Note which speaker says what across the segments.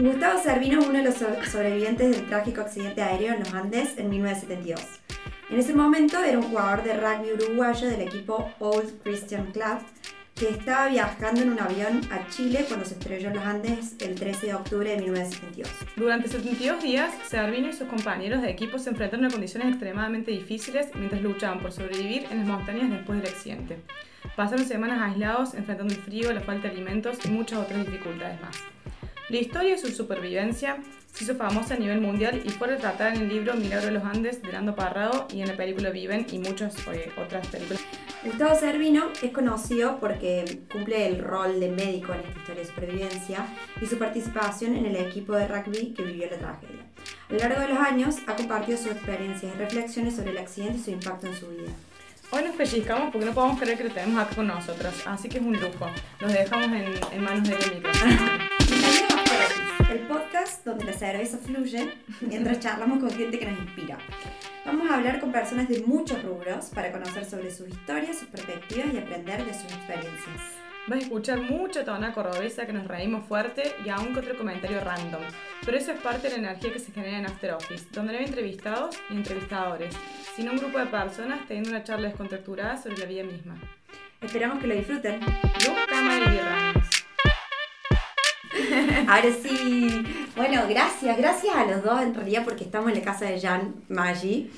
Speaker 1: Gustavo Servino es uno de los sobrevivientes del trágico accidente aéreo en los Andes en 1972. En ese momento era un jugador de rugby uruguayo del equipo Old Christian Club que estaba viajando en un avión a Chile cuando se estrelló en los Andes el 13 de octubre de 1972.
Speaker 2: Durante 72 días, Servino y sus compañeros de equipo se enfrentaron a condiciones extremadamente difíciles mientras luchaban por sobrevivir en las montañas después del accidente. Pasaron semanas aislados enfrentando el frío, la falta de alimentos y muchas otras dificultades más. La historia de su supervivencia se hizo famosa a nivel mundial y fue retratada en el libro Milagro de los Andes de Nando Parrado y en la película Viven y muchas eh, otras películas.
Speaker 1: Gustavo Servino es conocido porque cumple el rol de médico en esta historia de supervivencia y su participación en el equipo de rugby que vivió la tragedia. A lo largo de los años ha compartido sus experiencias y reflexiones sobre el accidente y su impacto en su vida.
Speaker 2: Hoy nos pellizcamos porque no podemos creer que lo tenemos acá con nosotros, así que es un lujo. Los dejamos en, en manos de micrófono.
Speaker 1: el podcast donde la cerveza fluye mientras charlamos con gente que nos inspira. Vamos a hablar con personas de muchos rubros para conocer sobre sus historias, sus perspectivas y aprender de sus experiencias.
Speaker 2: Vas a escuchar mucha tona cordobesa que nos reímos fuerte y aún que otro comentario random. Pero eso es parte de la energía que se genera en After Office, donde no hay entrevistados ni entrevistadores, sino un grupo de personas teniendo una charla descontracturada sobre la vida misma.
Speaker 1: Esperamos que lo disfruten.
Speaker 2: Luz, cámara y
Speaker 1: Ahora sí. Bueno, gracias, gracias a los dos en realidad porque estamos en la casa de Jan Maggi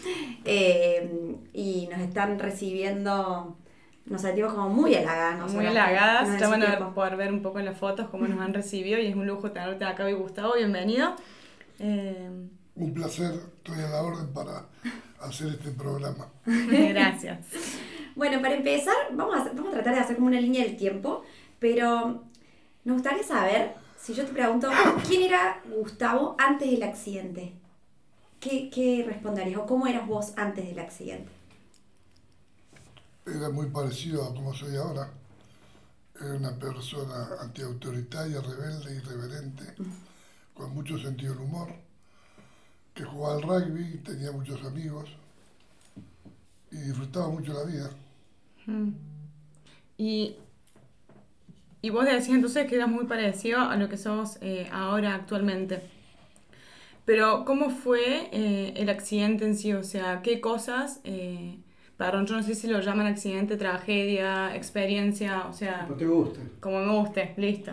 Speaker 1: eh, y nos están recibiendo, nos sentimos como muy halagadas.
Speaker 2: Muy halagadas, ya van a poder ver un poco en las fotos cómo nos han recibido y es un lujo tenerte acá hoy Gustavo, bienvenido.
Speaker 3: Eh, un placer, estoy a la orden para hacer este programa.
Speaker 2: Gracias.
Speaker 1: bueno, para empezar, vamos a, vamos a tratar de hacer como una línea del tiempo, pero nos gustaría saber si yo te pregunto, ¿quién era Gustavo antes del accidente? ¿Qué, qué responderías? ¿O cómo eras vos antes del accidente?
Speaker 3: Era muy parecido a como soy ahora. Era una persona antiautoritaria, rebelde, irreverente, con mucho sentido del humor, que jugaba al rugby, tenía muchos amigos y disfrutaba mucho la vida.
Speaker 2: Y y vos decías entonces que eras muy parecido a lo que sos eh, ahora actualmente. Pero, ¿cómo fue eh, el accidente en sí? O sea, ¿qué cosas, eh, perdón, yo no sé si lo llaman accidente, tragedia, experiencia, o sea...
Speaker 3: Como te guste.
Speaker 2: Como me guste, listo.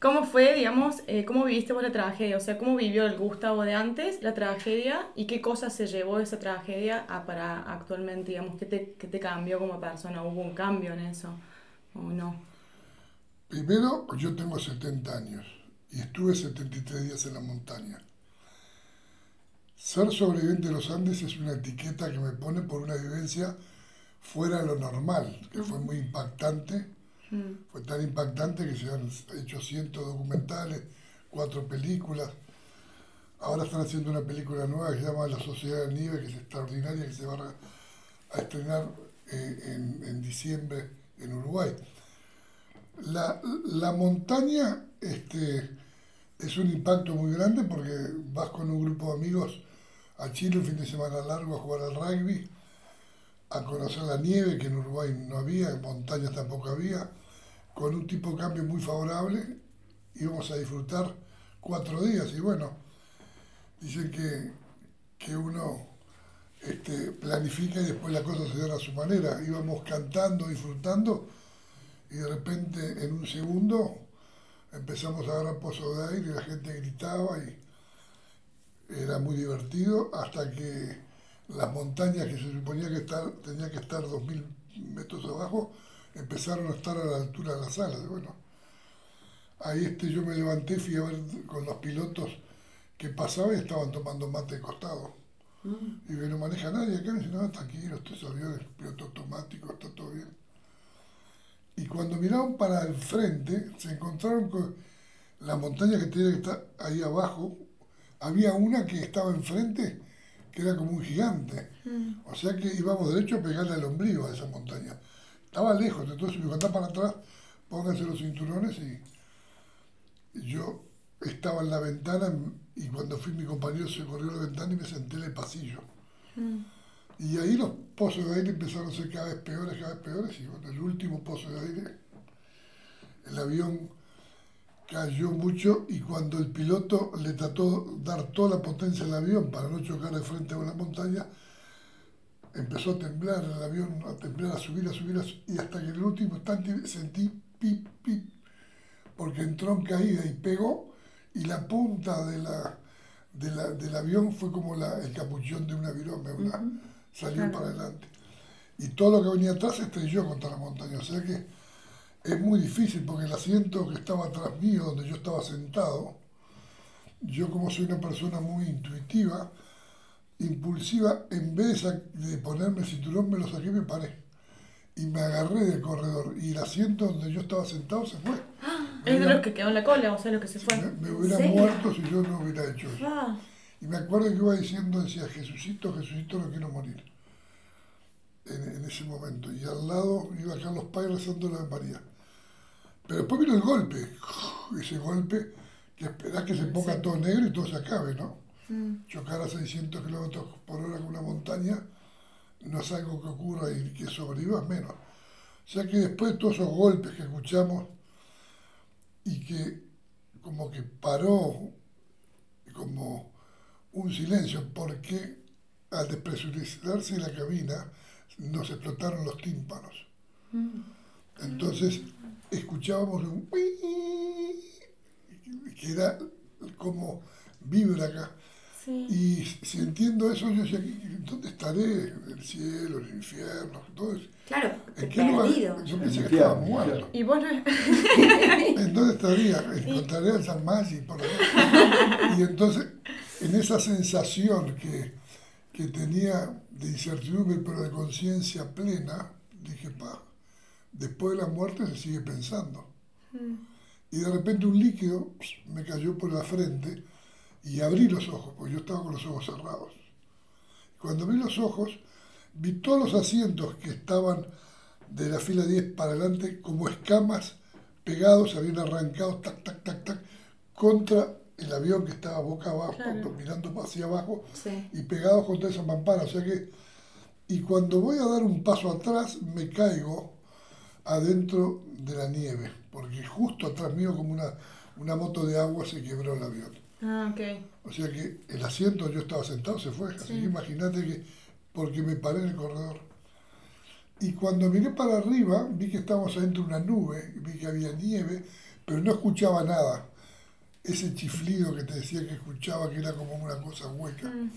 Speaker 2: ¿Cómo fue, digamos, cómo viviste vos la tragedia? O sea, ¿cómo vivió el Gustavo de antes la tragedia y qué cosas se llevó esa tragedia a para actualmente, digamos, qué te, qué te cambió como persona? ¿Hubo un cambio en eso o no?
Speaker 3: Primero, yo tengo 70 años y estuve 73 días en la montaña. Ser sobreviviente de los Andes es una etiqueta que me pone por una vivencia fuera de lo normal, que fue muy impactante. Mm. Fue tan impactante que se han hecho cientos documentales, cuatro películas. Ahora están haciendo una película nueva que se llama La Sociedad de Nieve, que es extraordinaria, que se va a, estrenar eh, en, en diciembre en Uruguay. La, la montaña este, es un impacto muy grande porque vas con un grupo de amigos a Chile un fin de semana largo a jugar al rugby, a conocer la nieve que en Uruguay no había, en montañas tampoco había, con un tipo de cambio muy favorable, íbamos a disfrutar cuatro días. Y bueno, dicen que, que uno este, planifica y después la cosa se da a su manera, íbamos cantando, disfrutando y de repente en un segundo empezamos a agarrar pozo de aire y la gente gritaba y era muy divertido hasta que las montañas que se suponía que estar, tenía que estar 2.000 metros abajo empezaron a estar a la altura de las alas. Bueno, ahí este, yo me levanté, fui a ver con los pilotos que pasaba y estaban tomando mate de costado. Mm. Y que no maneja nadie acá, me dice, no, tranquilo, estos aviones, piloto automático, está todo bien. Y cuando miraron para el frente, se encontraron con la montaña que tenía que estar ahí abajo. Había una que estaba enfrente, que era como un gigante. Mm. O sea que íbamos derecho a pegarle al ombligo a esa montaña. Estaba lejos, entonces me contaba para atrás, pónganse los cinturones y yo estaba en la ventana y cuando fui mi compañero se corrió la ventana y me senté en el pasillo. Mm. Y ahí los pozos de aire empezaron a ser cada vez peores, cada vez peores. Y bueno, el último pozo de aire, el avión cayó mucho y cuando el piloto le trató de dar toda la potencia al avión para no chocar de frente a una montaña, empezó a temblar el avión, a temblar, a subir, a subir, a subir y hasta que en el último instante sentí pip, pip, porque entró en caída y pegó y la punta de la, de la del avión fue como la, el capuchón de una virome, una, salió para adelante. Y todo lo que venía atrás se estrelló contra la montaña, o sea que es muy difícil porque el asiento que estaba atrás mío, donde yo estaba sentado, yo como soy una persona muy intuitiva, impulsiva, en vez de ponerme el cinturón me lo saqué y me paré. Y me agarré del corredor y el asiento donde yo estaba sentado se fue.
Speaker 2: Es de los que quedó en la cola, o sea, lo que se fue.
Speaker 3: Me, hubiera muerto si yo no hubiera hecho eso. Ah. Y me acuerdo que iba diciendo, decía, Jesucito, Jesucito, no quiero morir. En, en ese momento. Y al lado iba Carlos Pay rezando la María. Pero después vino el golpe, ese golpe que esperás que se ponga todo negro y todo se acabe, ¿no? Mm. Chocar a 600 kilómetros por hora con una montaña no es algo que ocurra y que sobrevivas menos. O sea que después de todos esos golpes que escuchamos y que como que paró como un silencio, porque al despresurizarse la cabina nos explotaron los tímpanos. Mm. Entonces escuchábamos un que era como vibra acá. Y si entiendo eso, yo decía, ¿dónde estaré? ¿El cielo, el infierno? Todo eso.
Speaker 1: Claro, ¿En qué lugar?
Speaker 3: Yo pensé que estaba muerto.
Speaker 2: ¿Y vos
Speaker 3: ¿En dónde estaría? Encontraré al San Maggi por ahí. Y entonces, en esa sensación que, que tenía de incertidumbre, pero de conciencia plena, dije, pa, después de la muerte se sigue pensando. Mm. Y de repente un líquido me cayó por la frente y abrí los ojos, porque yo estaba con los ojos cerrados. Cuando abrí los ojos, vi todos los asientos que estaban de la fila 10 para adelante como escamas pegados, habían arrancado, tac, tac, tac, tac, contra el avión que estaba boca abajo, mirando hacia abajo, y pegados contra esa mampara. O sea que, y cuando voy a dar un paso atrás, me caigo adentro de la nieve, porque justo atrás mío, como una, una moto de agua, se quebró el avión.
Speaker 2: Ah,
Speaker 3: O sea que el asiento yo estaba sentado se fue. Así que imagínate que, porque me paré en el corredor. Y cuando miré para arriba, vi que estábamos adentro de una nube, vi que había nieve, pero no escuchaba nada. Ese chiflido que te decía que escuchaba, que era como una cosa hueca. Mm.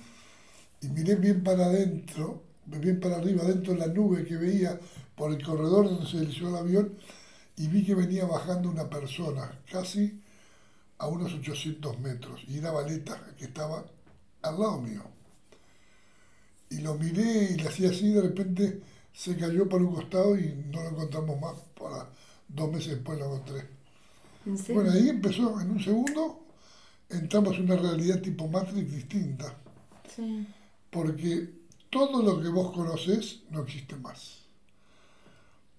Speaker 3: Y miré bien para adentro, bien para arriba, dentro de la nube que veía por el corredor donde se dirigió el avión, y vi que venía bajando una persona, casi a unos 800 metros y era Valeta que estaba al lado mío. Y lo miré y le hacía así, de repente se cayó por un costado y no lo encontramos más. Para dos meses después lo encontré. Bueno, ahí empezó, en un segundo, entramos en una realidad tipo Matrix distinta. Porque todo lo que vos conocés no existe más.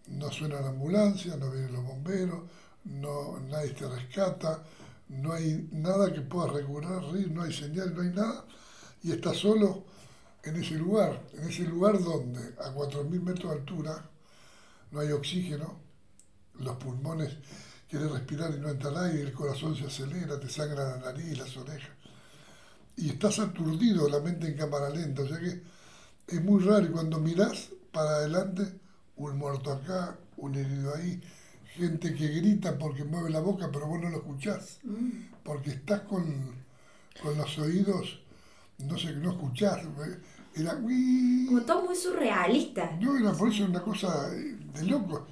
Speaker 3: No suena la ambulancia, no vienen los bomberos, no, nadie te rescata, no hay nada que pueda regular, no hay señal, no hay nada, y está solo en ese lugar, en ese lugar donde a 4.000 metros de altura no hay oxígeno, los pulmones quieren respirar y no entra el aire, el corazón se acelera, te sangra la nariz, las orejas, y estás aturdido, la mente en cámara lenta, o sea que es muy raro, y cuando mirás para adelante, un muerto acá, un herido ahí, gente que grita porque mueve la boca, pero vos no lo escuchás, mm. porque estás con, los oídos, no sé, no escuchás. Era
Speaker 1: Como todo muy surrealista.
Speaker 3: No, era por eso una cosa de loco.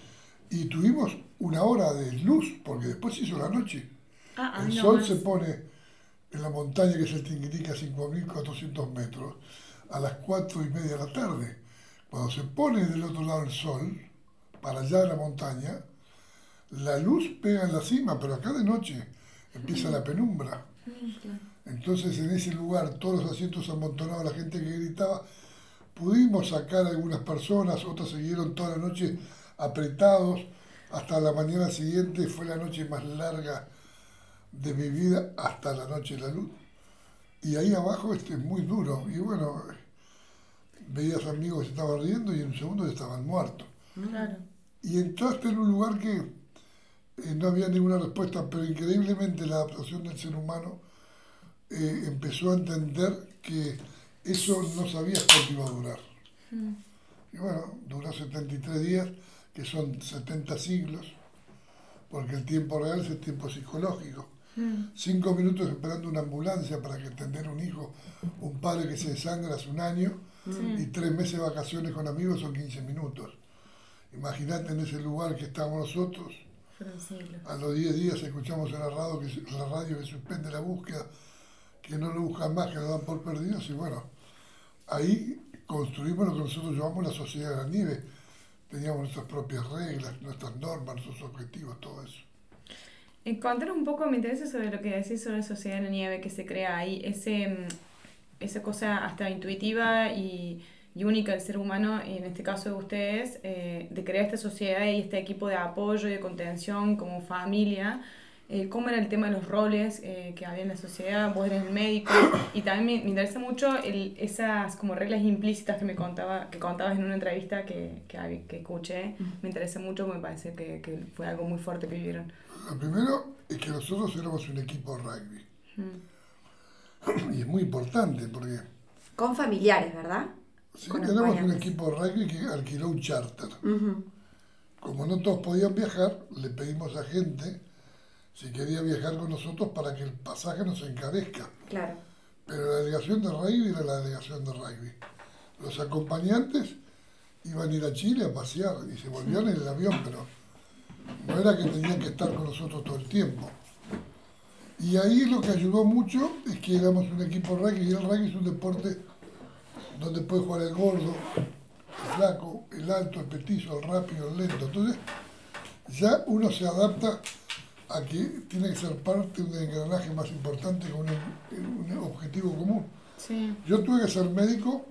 Speaker 3: Y tuvimos una hora de luz, porque después se hizo la noche. Ah, ah, el sol se pone en la montaña que es el Tinguirica, 5.400 metros, a las 4 y media de la tarde. Cuando se pone del otro lado el sol, para allá de la montaña, la luz pega en la cima, pero acá de noche empieza la penumbra. Entonces en ese lugar, todos los asientos amontonados, la gente que gritaba, pudimos sacar a algunas personas, otras siguieron toda la noche apretados, hasta la mañana siguiente fue la noche más larga de mi vida, hasta la noche de la luz. Y ahí abajo este, muy duro, y bueno, veías amigos que estaban riendo y en un segundo estaban muertos. Y entraste en un lugar que eh, no había ninguna respuesta, pero increíblemente la adaptación del ser humano eh, empezó a entender que eso no sabía cuánto iba a durar.
Speaker 2: Mm.
Speaker 3: Y bueno, duró 73 días, que son 70 siglos, porque el tiempo real es el tiempo psicológico.
Speaker 2: Mm.
Speaker 3: Cinco minutos esperando una ambulancia para que atender un hijo, un padre que se desangra hace un año, y tres meses de vacaciones con amigos son 15 minutos. Imagínate en ese lugar que estamos nosotros, a los 10 días escuchamos en la radio que, la radio que suspende la búsqueda, que no lo buscan más, que lo dan por perdidos, y bueno, ahí construimos lo que nosotros llamamos la sociedad de la nieve. Teníamos nuestras propias reglas, nuestras normas, nuestros objetivos, todo eso.
Speaker 2: Eh, contanos un poco, me interesa sobre lo que decís sobre la sociedad de la nieve que se crea ahí, ese, mm, esa cosa hasta intuitiva y, y única del ser humano, y en este caso de ustedes, eh, de crear esta sociedad y este equipo de apoyo y de contención como familia. Eh, ¿Cómo era el tema de los roles eh, que había en la sociedad? Vos eres el médico y también me, me interesa mucho el, esas como reglas implícitas que me contaba, que contabas en una entrevista que, que, escuché. Me interesa mucho, me parece que, que fue algo muy fuerte que vivieron.
Speaker 3: Lo primero es que nosotros éramos un equipo de rugby.
Speaker 2: Mm.
Speaker 3: Y es muy importante porque
Speaker 1: Con familiares, ¿verdad?
Speaker 3: sí,
Speaker 1: Con
Speaker 3: tenemos un equipo de rugby que alquiló un charter.
Speaker 1: Ujú.
Speaker 3: Como no todos podían viajar, le pedimos a gente si quería viajar con nosotros para que el pasaje nos encarezca.
Speaker 1: Claro.
Speaker 3: Pero la delegación de rugby era la delegación de rugby. Los acompañantes iban a ir a Chile a pasear y se volvían en el avión, pero no era que tenían que estar con nosotros todo el tiempo. Y ahí lo que ayudó mucho es que éramos un equipo rugby y el rugby es un deporte donde puede jugar el gordo, el flaco, el alto, el petizo, el rápido, el lento. Entonces ya uno se adapta a que tiene que ser parte de un engranaje más importante con un, un objetivo común.
Speaker 2: Sí.
Speaker 3: Yo tuve que ser médico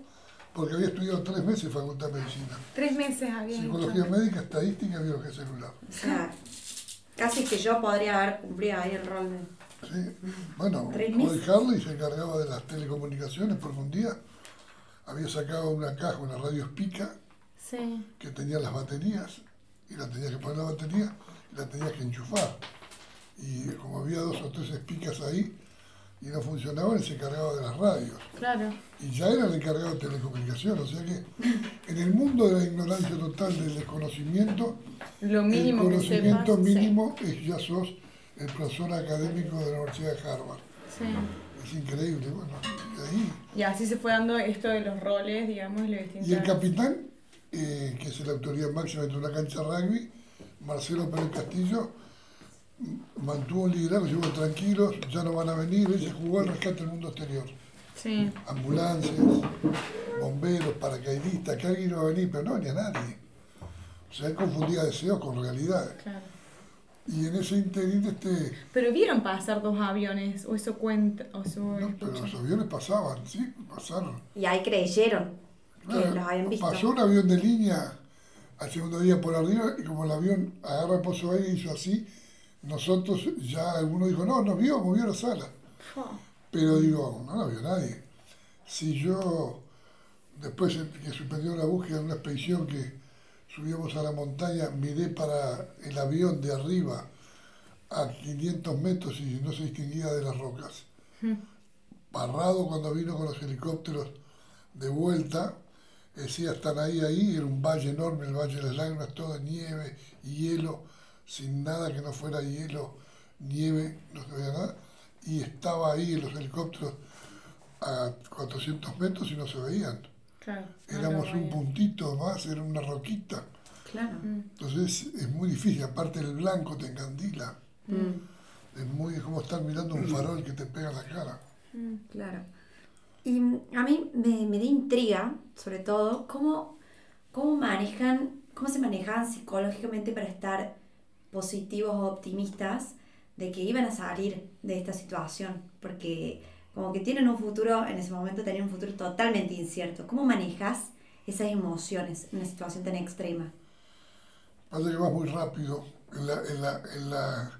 Speaker 3: porque había estudiado tres meses facultad de medicina.
Speaker 2: Tres meses había
Speaker 3: Psicología
Speaker 2: hecho.
Speaker 3: médica, estadística y biología celular.
Speaker 1: O sea, casi que yo podría haber cumplido ahí el rol de...
Speaker 3: ¿sí? Bueno, Roy. Harley se encargaba de las telecomunicaciones porque un día había sacado una caja, una radio Spica,
Speaker 2: Sí.
Speaker 3: que tenía las baterías y la tenías que poner la batería y la tenías que enchufar. Y como había dos o tres espicas ahí y no funcionaban, él se encargaba de las radios.
Speaker 2: Claro.
Speaker 3: Y ya era el encargado de telecomunicaciones, o sea que en el mundo de la ignorancia total del desconocimiento,
Speaker 2: Lo
Speaker 3: el
Speaker 2: mínimo que
Speaker 3: conocimiento
Speaker 2: sepas.
Speaker 3: mínimo es ya sos el profesor académico de la Universidad de Harvard.
Speaker 2: Sí.
Speaker 3: Es increíble, bueno, ahí.
Speaker 2: Y así se fue dando esto de los roles, digamos, y
Speaker 3: el capitán, eh, que es la autoridad máxima de una cancha de rugby, Marcelo Pérez Castillo, mantuvo un liderazgo, dijo, tranquilos, ya no van a venir, él se jugó al rescate del mundo exterior.
Speaker 2: Sí.
Speaker 3: Ambulancias, bomberos, paracaidistas, que alguien iba a venir, pero no venía nadie. O sea, él confundía deseos con realidad.
Speaker 2: Claro.
Speaker 3: Y en ese interín, este,
Speaker 2: Pero vieron pasar dos aviones, o eso cuenta, o eso
Speaker 3: no, pero los aviones pasaban, sí, pasaron.
Speaker 1: Y ahí creyeron que
Speaker 3: Claro,
Speaker 1: los habían visto.
Speaker 3: Pasó un avión de línea al segundo día por arriba y como el avión agarra el pozo aire y hizo así, nosotros ya alguno dijo, no, nos vio, movió la sala.
Speaker 2: Fua.
Speaker 3: Pero digo, no la vio nadie. Si yo, después que suspendió la búsqueda en una expedición que subíamos a la montaña, miré para el avión de arriba a 500 metros y no se distinguía de las rocas. Parrado cuando vino con los helicópteros de vuelta, decía, están ahí, ahí, era un valle enorme, el Valle de las Lágrimas, todo de nieve y hielo, sin nada que no fuera hielo, nieve, no se veía nada, y estaba ahí en los helicópteros a 400 metros y no se veían.
Speaker 2: Claro.
Speaker 3: Éramos
Speaker 2: no,
Speaker 3: un puntito más, era una roquita.
Speaker 1: Claro.
Speaker 2: Mm.
Speaker 3: Entonces es muy difícil, aparte el blanco te encandila.
Speaker 1: Mm,
Speaker 3: Es muy es como estar mirando un farol que te pega en la cara.
Speaker 2: Mm.
Speaker 1: claro. Y mm, a mí me, me da intriga, sobre todo, cómo, cómo manejan, cómo se manejaban psicológicamente para estar positivos o optimistas de que iban a salir de esta situación. Porque como que tienen un futuro, en ese momento tenían un futuro totalmente incierto. ¿Cómo manejas esas emociones en una situación tan extrema?
Speaker 3: Pasa que vas muy rápido en la, en la, en la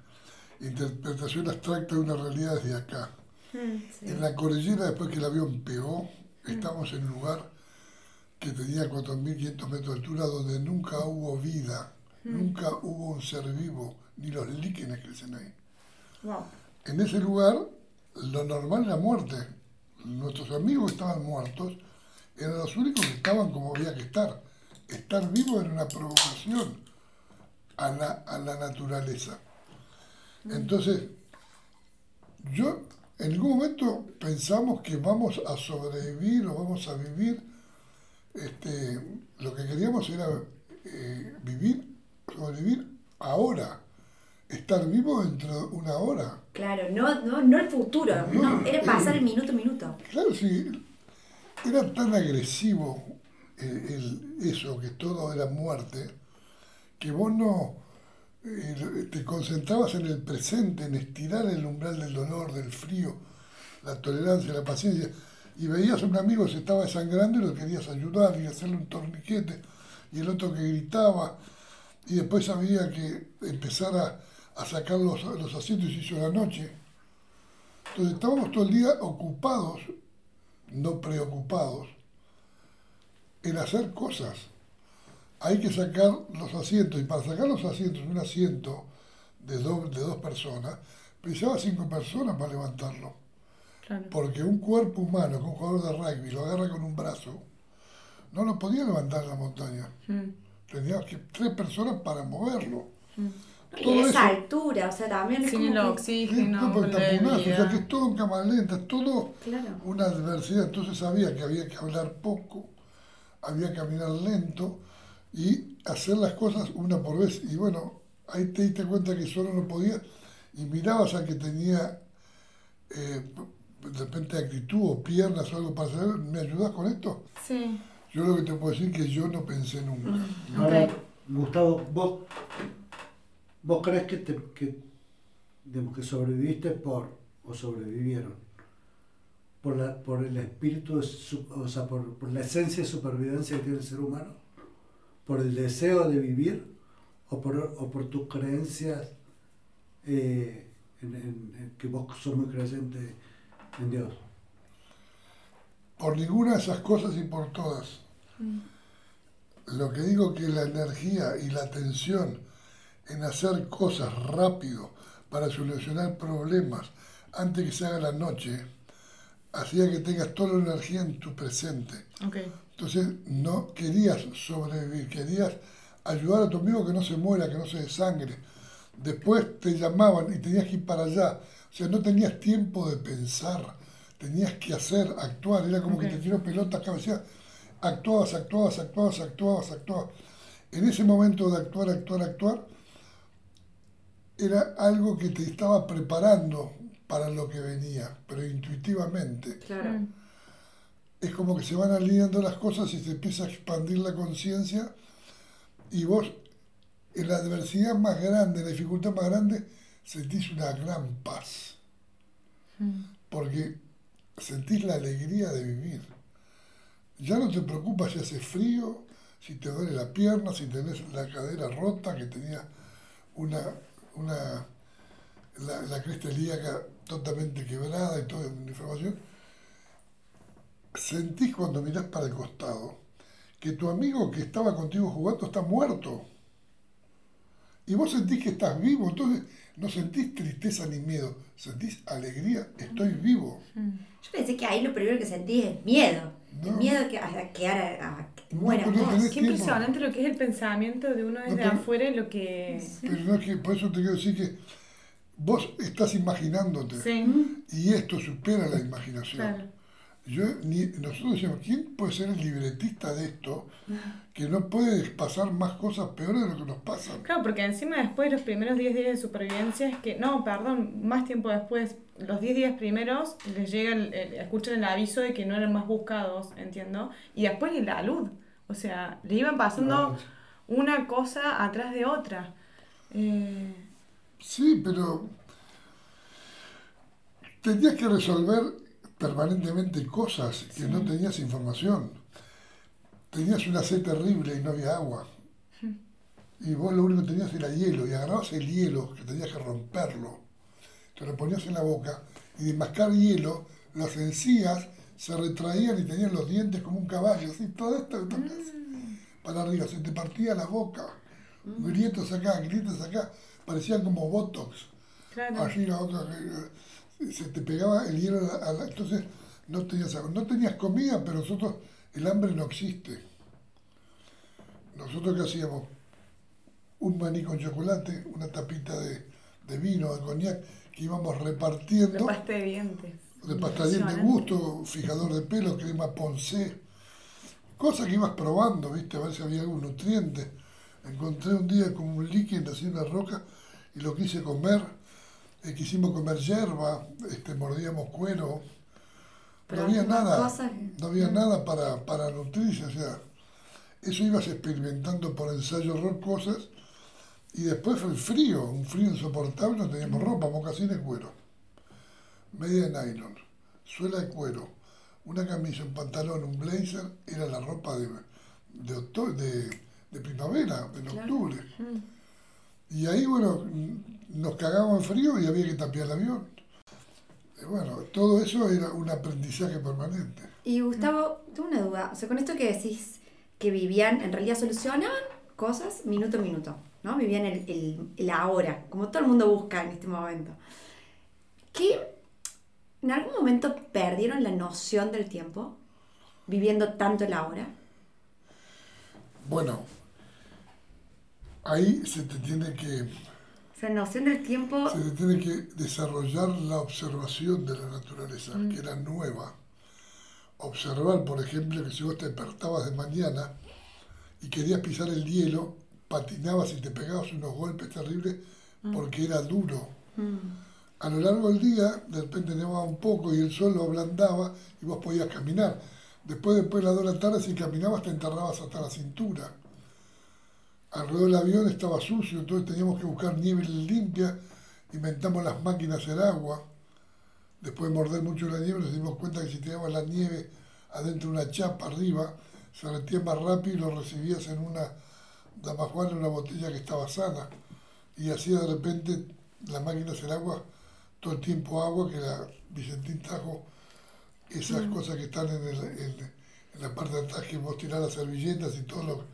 Speaker 3: interpretación abstracta de una realidad desde acá.
Speaker 1: Sí.
Speaker 3: En la cordillera, después que el avión pegó, estamos en un lugar que tenía 4.500 metros de altura donde nunca hubo vida, nunca hubo un ser vivo ni los líquenes crecen ahí.
Speaker 2: Wow.
Speaker 3: En ese lugar, lo normal era muerte. Nuestros amigos que estaban muertos eran los únicos que estaban como había que estar. Estar vivo era una provocación a la, a la naturaleza. Entonces, yo en ningún momento pensamos que vamos a sobrevivir o vamos a vivir. Este, lo que queríamos era eh, vivir, sobrevivir ahora, estar vivo dentro de una hora.
Speaker 1: Claro, no, no, no el futuro,
Speaker 3: No,
Speaker 1: no, era pasar
Speaker 3: el-
Speaker 1: el minuto a minuto.
Speaker 3: Claro, sí, era tan agresivo el, el- eso, que todo era muerte, que vos no eh, te concentrabas en el presente, en estirar el umbral del dolor, del frío, la tolerancia, la paciencia, y veías a un amigo que se estaba desangrando y lo querías ayudar y hacerle un torniquete, y el otro que gritaba, y después había que empezar a, a sacar los, los asientos y se hizo la noche. Entonces estábamos todo el día ocupados, no preocupados, en hacer cosas. Hay que sacar los asientos, y para sacar los asientos, un asiento de, dos de dos personas, pensaba cinco personas para levantarlo.
Speaker 2: Claro.
Speaker 3: Porque un cuerpo humano, que un jugador de rugby lo agarra con un brazo, no lo podía levantar en la montaña.
Speaker 2: Mm.
Speaker 3: Tenía que tres personas para moverlo.
Speaker 1: Y
Speaker 3: Todo
Speaker 1: esa
Speaker 3: eso.
Speaker 1: altura, o sea, también es
Speaker 2: Sin
Speaker 1: como
Speaker 2: el
Speaker 1: que-
Speaker 2: oxígeno,
Speaker 3: No, porque
Speaker 2: la
Speaker 3: taponazo, o sea que es todo en cámara lenta, es todo
Speaker 1: Claro.
Speaker 3: una adversidad. Entonces sabía que había que hablar poco, había que caminar lento y hacer las cosas una por vez. Y bueno, ahí te diste cuenta que solo no podía y mirabas a que tenía eh, de repente actitud o piernas o algo para hacer. ¿Me ayudas con esto?
Speaker 2: Sí.
Speaker 3: Yo lo que te puedo decir es que yo no pensé nunca.
Speaker 4: Ahora,
Speaker 2: Ok.
Speaker 4: Gustavo, vos, vos crees que, te, que, digamos, que sobreviviste por, o sobrevivieron, por, la, por el espíritu, de su- o sea, por, por la esencia de supervivencia que tiene el ser humano, por el deseo de vivir o por, o por tus creencias, eh, en, en- en que vos sos muy creyente en Dios.
Speaker 3: Por ninguna de esas cosas y por todas. Lo que digo que la energía y la atención en hacer cosas rápido para solucionar problemas antes que se haga la noche, hacía que tengas toda la energía en tu presente. Entonces no querías sobrevivir, querías ayudar a tu amigo que no se muera, que no se desangre. Después te llamaban y tenías que ir para allá. O sea, no tenías tiempo de pensar, tenías que hacer, actuar. Era como que te tiró pelota cabecea. Actuabas, actuabas, actuabas, actuabas, actuabas. En ese momento de actuar, actuar, actuar, era algo que te estaba preparando para lo que venía, pero intuitivamente
Speaker 1: Claro.
Speaker 2: Mm.
Speaker 3: es como que se van alineando las cosas y se empieza a expandir la conciencia y vos en la adversidad más grande, en la dificultad más grande, sentís una gran paz,
Speaker 2: Mm.
Speaker 3: porque sentís la alegría de vivir. Ya no te preocupas si hace frío, si te duele la pierna, si tenés la cadera rota, que tenía una, una la, la cresta ilíaca totalmente quebrada y toda una información. Sentís cuando mirás para el costado que tu amigo que estaba contigo jugando está muerto. Y vos sentís que estás vivo, entonces no sentís tristeza ni miedo, sentís alegría, estoy vivo.
Speaker 1: Yo pensé que ahí lo primero que sentí es miedo. El
Speaker 3: No.
Speaker 1: miedo que, a quedar a, a que te
Speaker 3: No, no
Speaker 1: vos.
Speaker 2: Qué impresionante lo que es el pensamiento de uno desde
Speaker 3: pero-
Speaker 2: afuera y lo que...
Speaker 3: Pero no es que, por eso te quiero decir que vos estás imaginándote
Speaker 2: Sí,
Speaker 3: y esto supera la imaginación.
Speaker 2: claro.
Speaker 3: Yo, ni, nosotros decíamos, ¿quién puede ser el libretista de esto que no puede pasar más cosas peores de lo que nos pasan?
Speaker 2: Claro, porque encima después los primeros 10 días de supervivencia es que, no, perdón, más tiempo después, los 10 días primeros les llega, el, el- escuchan el aviso de que no eran más buscados, entiendo, y después la luz, o sea, le iban pasando una cosa atrás de otra. Eh,
Speaker 3: Sí, pero tenías que resolver permanentemente cosas que no tenías información. Tenías una sed terrible y no había agua. Y vos lo único que tenías era hielo, y agarrabas el hielo, que tenías que romperlo, te lo ponías en la boca, y de mascar hielo, las encías se retraían y tenían los dientes como un caballo, así, todo esto que tocas para arriba, se te partía la boca, grietas acá, grietas acá, parecían como botox.
Speaker 2: Claro.
Speaker 3: Allí la otra, eh, se te pegaba el hielo a la, a la- entonces no tenías. No tenías comida, pero nosotros, el hambre no existe. Nosotros qué hacíamos? Un maní con chocolate, una tapita de, de vino, de coñac, que íbamos
Speaker 2: De
Speaker 3: repartiendo
Speaker 2: pasta de dientes.
Speaker 3: de pasta de dientes de gusto, fijador de pelo, crema Ponce, cosas que ibas probando, viste, a ver si había algún nutriente. Encontré un día como un líquido así en una roca y lo quise comer, eh, quisimos comer hierba, este, mordíamos cuero,
Speaker 1: Pero
Speaker 3: no había nada,
Speaker 1: cosas
Speaker 3: no había nada para, para nutrirse, o sea, eso ibas experimentando por ensayo error cosas y después fue el frío, un frío insoportable, no teníamos ropa, mocasines, cuero, media de nylon, suela de cuero, una camisa, un pantalón, un blazer, era la ropa de, de, oto- de, de primavera, en octubre. Y ahí, bueno, nos cagábamos frío y había que tapiar el avión. Y bueno, todo eso era un aprendizaje permanente.
Speaker 1: Y Gustavo, tengo una duda. O sea, con esto que decís que vivían, en realidad solucionaban cosas minuto a minuto, ¿no? Vivían el, el, el ahora, como todo el mundo busca en este momento. ¿Qué, en algún momento perdieron la noción del tiempo? Viviendo tanto el ahora.
Speaker 3: Bueno, ahí se te tiene que,
Speaker 1: O sea, noción del tiempo.
Speaker 3: se te tiene que desarrollar la observación de la naturaleza,
Speaker 1: Mm.
Speaker 3: que era nueva. Observar, por ejemplo, que si vos te despertabas de mañana y querías pisar el hielo, patinabas y te pegabas unos golpes terribles porque era duro.
Speaker 1: Mm.
Speaker 3: A lo largo del día, de repente nevaba un poco y el sol lo ablandaba y vos podías caminar. Después, después de las dos de la tarde, si caminabas, te enterrabas hasta la cintura. Alrededor del avión estaba sucio, entonces teníamos que buscar nieve limpia. Inventamos las máquinas en agua. Después de morder mucho la nieve, nos dimos cuenta que si teníamos la nieve adentro de una chapa arriba, se derretía más rápido y lo recibías en una damajuana, en una botella que estaba sana. Y así de repente las máquinas en agua, todo el tiempo agua, que la Vicentín trajo esas cosas que están en, el- en- en la parte de atrás, que vos tirás las servilletas y todo lo...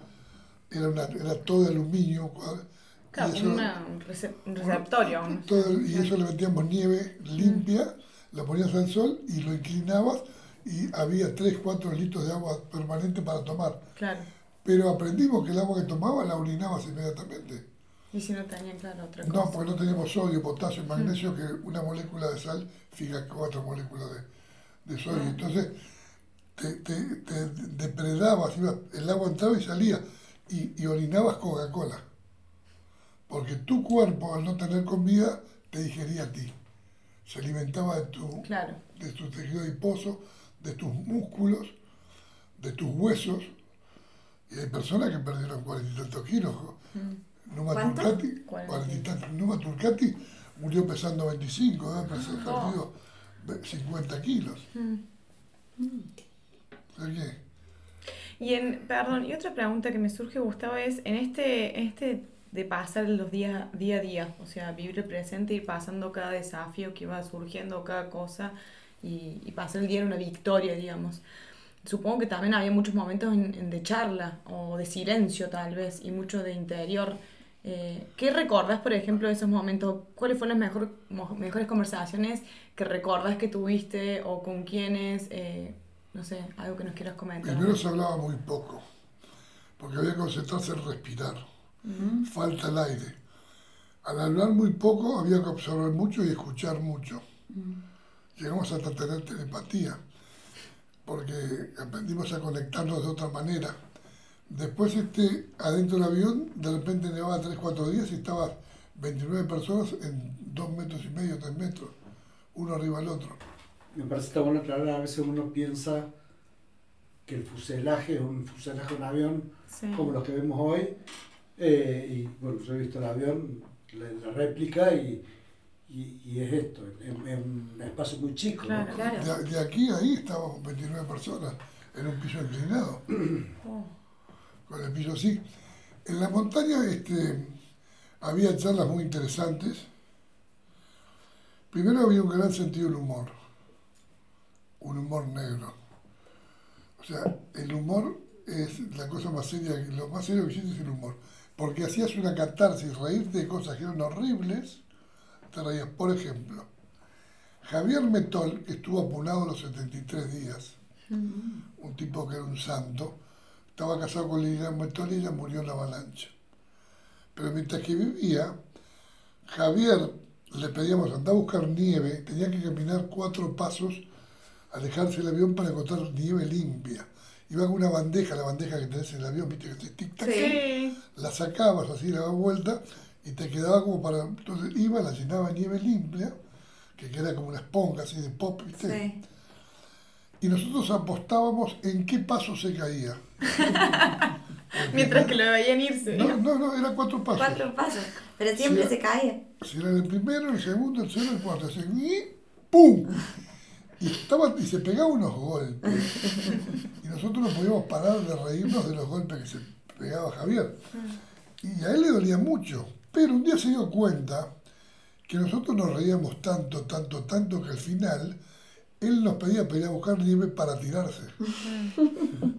Speaker 3: Era, una, era todo de aluminio. y
Speaker 2: Claro,
Speaker 3: eso-
Speaker 2: una- un, rece- un receptorio.
Speaker 3: todo y eso le metíamos nieve limpia, la ponías al sol y lo inclinabas y había 3, 4 litros de agua permanente para tomar.
Speaker 2: Claro.
Speaker 3: Pero aprendimos que el agua que tomaba la orinabas inmediatamente.
Speaker 2: Y si no tenían, claro, otra cosa.
Speaker 3: No, porque no teníamos sodio, potasio, magnesio, que una molécula de sal fija cuatro moléculas de, de sodio. Entonces, te, te, te depredabas, ibas- el agua entraba y salía, y, y orinabas Coca-Cola. Porque tu cuerpo, al no tener comida, te digería a ti. Se alimentaba de tu,
Speaker 2: Claro.
Speaker 3: de tu tejido adiposo, de tus músculos, de tus huesos. Y hay personas que perdieron cuarenta y tantos kilos. Numa
Speaker 1: ¿Cuánto?
Speaker 3: Turcati. Numa Turcati murió pesando 25, ¿eh? Pesó- perdido ve- 50 kilos. O sea que,
Speaker 2: Y en, perdón, y otra pregunta que me surge, Gustavo, es en este, este de pasar los días día a día, o sea, vivir el presente, ir pasando cada desafío que va surgiendo, cada cosa, y, y pasar el día en una victoria, digamos. Supongo que también había muchos momentos en- en de charla o de silencio tal vez y mucho de interior. Eh, ¿Qué recordás, por ejemplo, de esos momentos? ¿Cuáles fueron las mejor, mejores conversaciones que recordás que tuviste o con quiénes? Eh, no sé, algo que nos quieras comentar.
Speaker 3: primero se hablaba muy poco, porque había que concentrarse en respirar. Falta el aire. Al hablar muy poco, había que observar mucho y escuchar mucho. Llegamos hasta tener telepatía, porque aprendimos a conectarnos de otra manera. Después, este, adentro del avión, de repente nevaba 3, 4 días y estaban 29 personas en 2 metros y medio, 3 metros, uno arriba del otro.
Speaker 4: Me parece que está bueno aclarar, a veces uno piensa que el fuselaje es un fuselaje de un avión
Speaker 2: Sí.
Speaker 4: como los que vemos hoy. eh, y bueno, yo he visto el avión, la, la réplica, y, y, y es esto, es, es un espacio muy chico. ¿no?
Speaker 2: Claro.
Speaker 1: Claro.
Speaker 3: De, de aquí a ahí estábamos 29 personas en un piso inclinado.
Speaker 2: Oh.
Speaker 3: con el piso así. En la montaña este, había charlas muy interesantes. Primero había un gran sentido del humor, un humor negro. O sea, el humor es la cosa más seria, lo más serio que existe es el humor. porque hacías una catarsis, reírte de cosas que eran horribles, te reías. Por ejemplo, Javier Metol, que estuvo apunado los 73 días, un tipo que era un santo, estaba casado con Lilian Metol y ella murió en la avalancha. Pero mientras que vivía, Javier le pedíamos andar a buscar nieve, tenía que caminar cuatro pasos, alejarse del avión para encontrar nieve limpia. Iba con una bandeja, la bandeja que tenés en el avión, viste que hace tic tac,
Speaker 2: Sí.
Speaker 3: la sacabas así, la dabas vuelta y te quedaba como para. Entonces iba, la llenaba de nieve limpia, que queda como una esponja así de pop, ¿viste?
Speaker 1: Sí.
Speaker 3: Y nosotros apostábamos en qué paso se caía.
Speaker 2: Mientras que lo veían irse.
Speaker 3: No, no, no, eran cuatro pasos.
Speaker 1: Cuatro pasos. Pero siempre se caía.
Speaker 3: Si era el primero, el segundo, el tercero, el cuarto, así, y ¡pum! Y, estaba, y se pegaba unos golpes. Y nosotros no podíamos parar de reírnos de los golpes que se pegaba Javier. Y a él le dolía mucho. Pero un día se dio cuenta que nosotros nos reíamos tanto, tanto, tanto que al final él nos pedía para ir a buscar nieve para tirarse.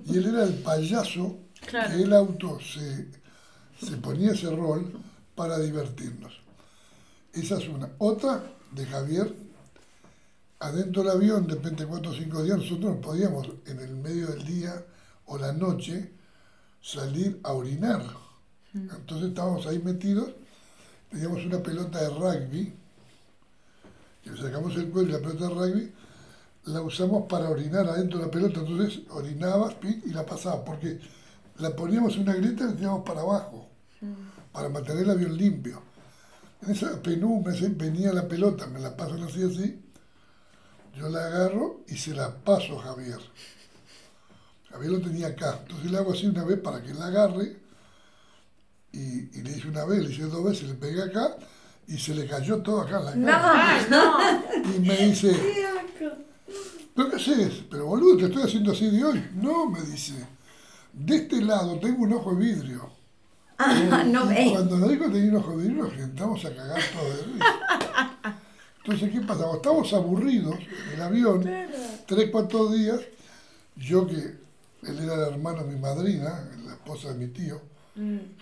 Speaker 3: Y él era el payaso
Speaker 2: Claro.
Speaker 3: que el auto se, se ponía ese rol para divertirnos. Esa es una. Otra de Javier, adentro del avión, de repente cuatro o cinco días, nosotros no podíamos en el medio del día o la noche salir a orinar. Entonces estábamos ahí metidos, teníamos una pelota de rugby, y le sacamos el cuello y la pelota de rugby, la usamos para orinar adentro de la pelota, entonces orinabas y la pasabas, porque la poníamos en una grieta y la tirábamos para abajo, para mantener el avión limpio. En esa penumbra venía la pelota, me la pasan así así, yo la agarro y se la paso a Javier. Javier lo tenía acá, entonces le hago así una vez para que la agarre, y, y le hice una vez, le hice dos veces, le pegué acá, y se le cayó todo acá en la cara.
Speaker 1: No.
Speaker 2: No.
Speaker 3: Y me dice, ¿pero qué haces? Pero boludo, te estoy haciendo así de hoy. No, me dice, de este lado tengo un ojo de vidrio.
Speaker 1: Ah, no
Speaker 3: Y
Speaker 1: ve.
Speaker 3: Cuando nos dijo tenía un ojo de vidrio, nos sentamos a cagar todo de risa. Entonces, ¿qué pasa? Estábamos aburridos en el avión, tres, cuatro días, yo que él era el hermano de mi madrina, la esposa de mi tío,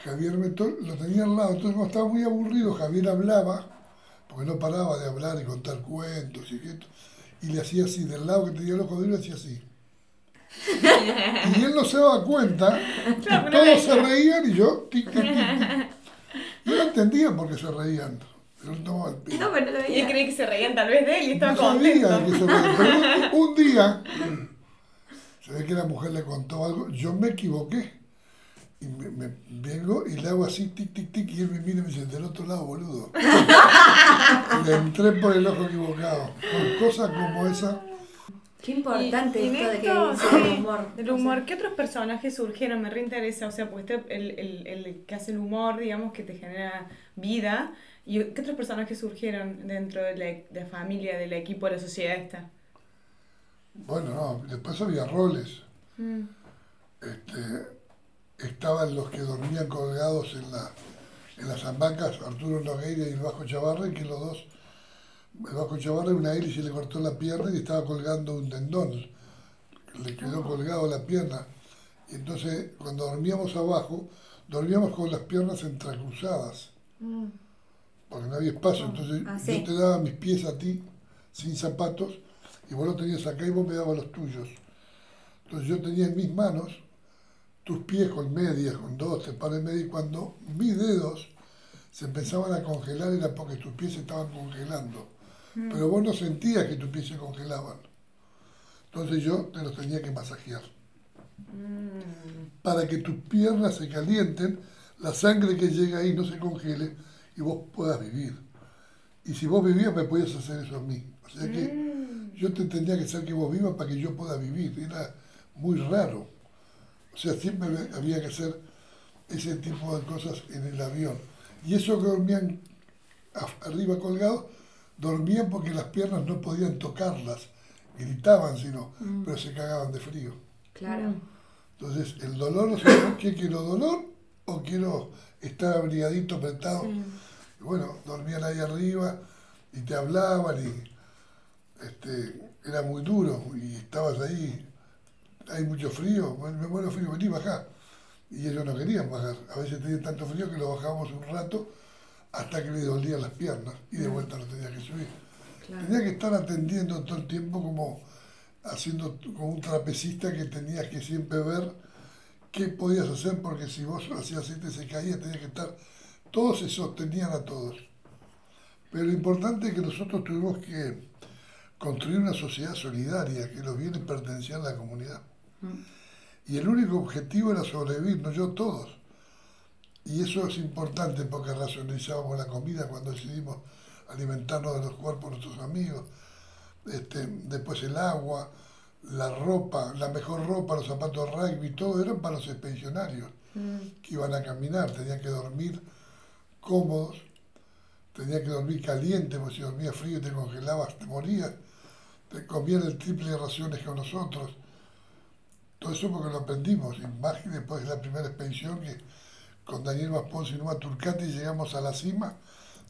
Speaker 3: Javier Metol, lo tenía al lado. Entonces, cuando estaba muy aburrido, Javier hablaba, porque no paraba de hablar y contar cuentos y esto, y le hacía así, del lado que tenía el ojo de vidrio, hacía así. Y él no se daba cuenta, y todos se reían y yo, tic, tic, tic, tic. Yo no entendía por qué se reían, pero no el
Speaker 1: pero no lo
Speaker 2: Y
Speaker 1: veía.
Speaker 2: creí que se reían tal vez de él y estaba
Speaker 3: No sabía
Speaker 2: contento.
Speaker 3: que se reían. Pero un, un día, se ve que la mujer le contó algo, yo me equivoqué. Y me, me- vengo y le hago así, tic, tic, tic, y él me mira y me dice, del otro lado, boludo. le entré por el ojo equivocado. Por cosas como esa,
Speaker 1: Qué importante
Speaker 2: Y- y en
Speaker 1: esto de que
Speaker 2: sí,
Speaker 1: el humor.
Speaker 2: El humor, ¿qué otros personajes surgieron? Me reinteresa, o sea, porque este, el, el, el que hace el humor, digamos, que te genera vida. ¿Y qué otros personajes surgieron dentro de la, de la familia, del equipo, de la sociedad esta?
Speaker 3: bueno, no, después había roles.
Speaker 2: Mm.
Speaker 3: Este, estaban los que dormían colgados en, la, en las hamacas, Arturo Nogueira y el Vasco Chavarra, que los dos, el Vasco Chavarra una hélice le cortó la pierna y estaba colgando un tendón, le quedó colgado la pierna. Y entonces cuando dormíamos abajo, dormíamos con las piernas entrecruzadas, porque no había espacio, entonces
Speaker 1: Ah, sí.
Speaker 3: yo te daba mis pies a ti, sin zapatos, y vos los tenías acá y vos me dabas los tuyos. Entonces yo tenía en mis manos tus pies con medias, con dos, te pares medias, y cuando mis dedos se empezaban a congelar era porque tus pies se estaban congelando. Pero vos no sentías que tus pies se congelaban. Entonces yo te los tenía que masajear. Para que tus piernas se calienten, la sangre que llega ahí no se congele y vos puedas vivir. Y si vos vivías, me podías hacer eso a mí. O sea que yo te tendría que hacer que vos vivas para que yo pueda vivir. Era muy raro. O sea, siempre había que hacer ese tipo de cosas en el avión. Y eso que dormían arriba colgados, dormían porque las piernas no podían tocarlas. Gritaban, sino, pero se cagaban de frío.
Speaker 1: Claro.
Speaker 3: Entonces, el dolor, no sé, ¿qué quiero dolor o quiero estar abrigadito, apretado? Y bueno, dormían ahí arriba y te hablaban y este, era muy duro y estabas ahí, hay mucho frío, bueno, me muero frío, vení, bajá. Y ellos no querían bajar. A veces tenían tanto frío que lo bajábamos un rato hasta que le dolían las piernas y de vuelta lo tenía que subir. Tenía que estar atendiendo todo el tiempo como haciendo como un trapecista que tenías que siempre ver qué podías hacer porque si vos hacías este se caía, tenías que estar, todos se sostenían a todos. Pero lo importante es que nosotros tuvimos que construir una sociedad solidaria, que los bienes pertenecían a la comunidad. Mm. Y el único objetivo era sobrevivir, no yo todos. Y eso es importante porque racionalizábamos la comida cuando decidimos alimentarnos de los cuerpos de nuestros amigos. Este, después el agua, la ropa, la mejor ropa, los zapatos de rugby, todo eran para los expedicionarios mm. que iban a caminar, tenían que dormir cómodos, tenían que dormir caliente, porque si dormía frío y te congelabas, te morías, te comían el triple de raciones que nosotros. Todo eso porque lo aprendimos, y más que después de la primera expedición que con Daniel Maspons y Numa Turcati llegamos a la cima,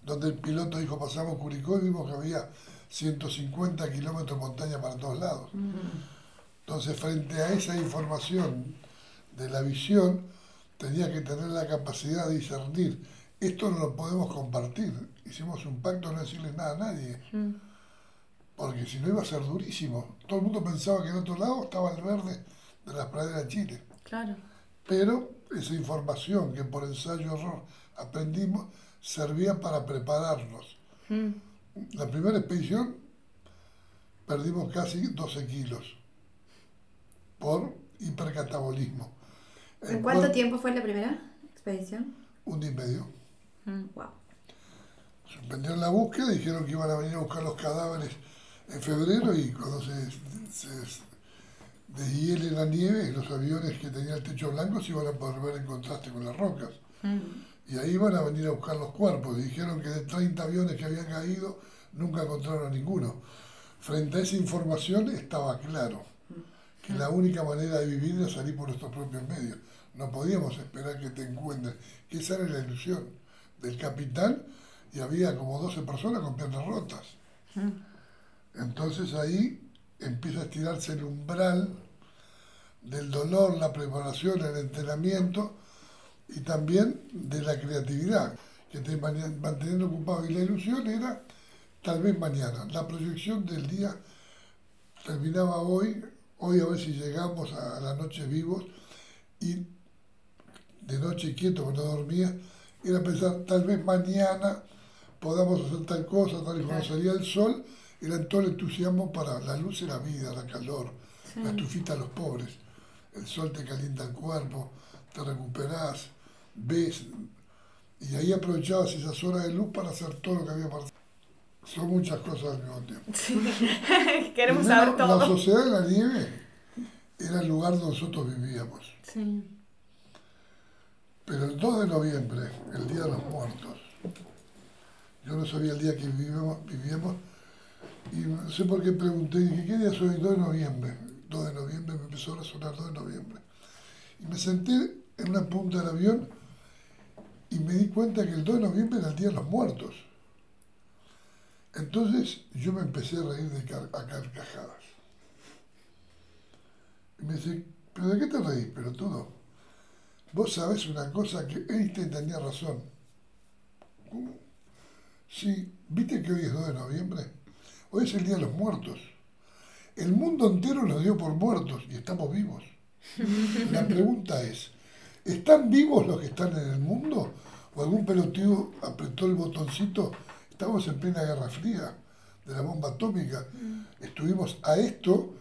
Speaker 3: donde el piloto dijo pasamos Curicó y vimos que había 150 kilómetros de montaña para todos lados. Entonces, frente a esa información de la visión, tenía que tener la capacidad de discernir. Esto no lo podemos compartir. Hicimos un pacto de no decirles nada a nadie. Porque si no iba a ser durísimo. Todo el mundo pensaba que en otro lado estaba el verde de las praderas de Chile.
Speaker 2: Claro.
Speaker 3: Pero esa información que por ensayo error aprendimos servía para prepararnos. La primera expedición perdimos casi 12 kilos por hipercatabolismo.
Speaker 1: ¿En cuánto tiempo fue la primera expedición?
Speaker 3: Un día y medio.
Speaker 1: Wow.
Speaker 3: Mm. Suspendieron la búsqueda, dijeron que iban a venir a buscar los cadáveres en febrero y cuando se, se deshiele la nieve, los aviones que tenían el techo blanco se iban a poder ver en contraste con las rocas. Mm. Y ahí iban a venir a buscar los cuerpos. Dijeron que de 30 aviones que habían caído, nunca encontraron a ninguno. Frente a esa información estaba claro que la única manera de vivir era salir por nuestros propios medios. No podíamos esperar que te encuentren, que esa era la ilusión del capitán y había como 12 personas con piernas rotas. Entonces ahí empieza a estirarse el umbral del dolor, la preparación, el entrenamiento y también de la creatividad, que te mantener ocupado. Y la ilusión era tal vez mañana. La proyección del día terminaba hoy, hoy a ver si llegamos a, la noche vivos y de noche quieto, cuando dormía, era pensar tal vez mañana podamos hacer tal cosa, tal y cuando salía el sol, era todo el entusiasmo para la luz y la vida, la calor, la estufita a los pobres. El sol te calienta el cuerpo, te recuperás, ves, y ahí aprovechabas esas horas de luz para hacer todo lo que había para hacer. Son muchas cosas al mismo tiempo.
Speaker 2: Queremos saber todo.
Speaker 3: La sociedad de la nieve era el lugar donde nosotros vivíamos.
Speaker 2: Sí.
Speaker 3: Pero el 2 de noviembre, el Día de los Muertos, yo no sabía el día que vivíamos, vivíamos y no sé por qué pregunté, dije, ¿qué día soy? 2 de noviembre. 2 de noviembre me empezó a resonar 2 de noviembre. Y me senté en una punta del avión y me di cuenta que el 2 de noviembre era el Día de los Muertos. Entonces yo me empecé a reír de a carcajadas. Y me dice, ¿pero de qué te reís, pero todo? Vos sabés una cosa que Einstein tenía razón. ¿Cómo? Sí, ¿viste que hoy es 2 de noviembre? Hoy es el Día de los Muertos. El mundo entero nos dio por muertos y estamos vivos. La pregunta es, ¿están vivos los que están en el mundo? ¿O algún pelotudo apretó el botoncito? Estamos en plena Guerra Fría de la bomba atómica. Estuvimos a esto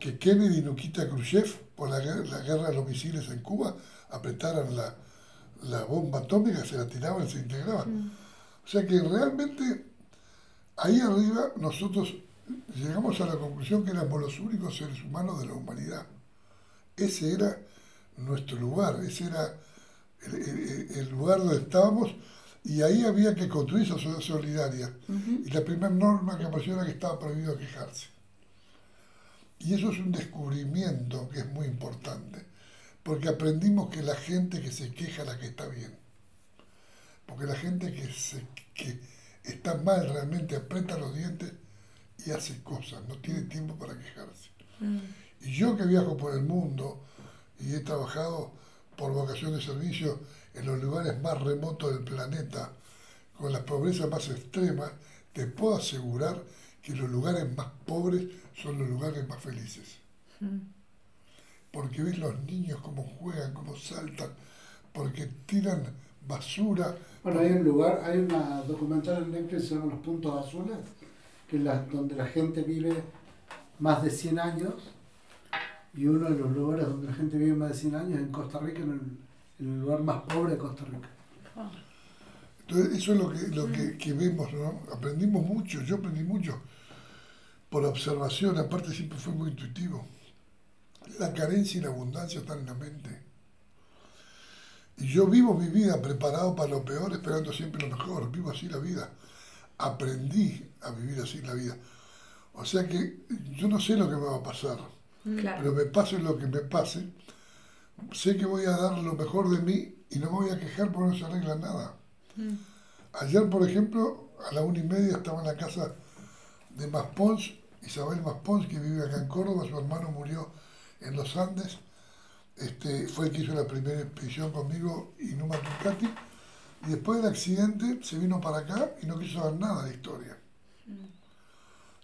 Speaker 3: que Kennedy y Nikita Khrushchev, por la, guerra de los misiles en Cuba, apretaran la, la bomba atómica, se la tiraban, se integraban. O sea que realmente Ahí arriba nosotros llegamos a la conclusión que éramos los únicos seres humanos de la humanidad. Ese era nuestro lugar, ese era el, lugar donde estábamos y ahí había que construir esa sociedad solidaria. Y la primera norma que apareció era que estaba prohibido quejarse. Y eso es un descubrimiento que es muy importante, porque aprendimos que la gente que se queja es la que está bien. Porque la gente que, se, que, está mal realmente, aprieta los dientes y hace cosas, no tiene tiempo para quejarse. Mm. Y yo que viajo por el mundo y he trabajado por vocación de servicio en los lugares más remotos del planeta, con la pobreza más extrema, te puedo asegurar que los lugares más pobres son los lugares más felices.
Speaker 2: Mm.
Speaker 3: Porque ves los niños cómo juegan, cómo saltan, porque tiran basura.
Speaker 4: Bueno, hay un lugar, hay una documental en Netflix que se llama Los Puntos Azules, que es la, donde la gente vive más de 100 años, y uno de los lugares donde la gente vive más de 100 años es en Costa Rica, en el, en el lugar más pobre de Costa Rica.
Speaker 3: Entonces, eso es lo que, lo que, que vemos, ¿no? Aprendimos mucho, yo aprendí mucho por observación, aparte siempre fue muy intuitivo. La carencia y la abundancia están en la mente. Y yo vivo mi vida preparado para lo peor, esperando siempre lo mejor. Vivo así la vida. Aprendí a vivir así la vida. O sea que yo no sé lo que me va a pasar,
Speaker 1: Claro.
Speaker 3: pero me pase lo que me pase, sé que voy a dar lo mejor de mí y no me voy a quejar porque no se arregla nada.
Speaker 2: Mm.
Speaker 3: Ayer, por ejemplo, a la una y media estaba en la casa de Maspons, Isabel Maspons, que vive acá en Córdoba, su hermano murió en los Andes, este, fue el que hizo la primera expedición conmigo y Numa Tucati, y después del accidente se vino para acá y no quiso saber nada de historia.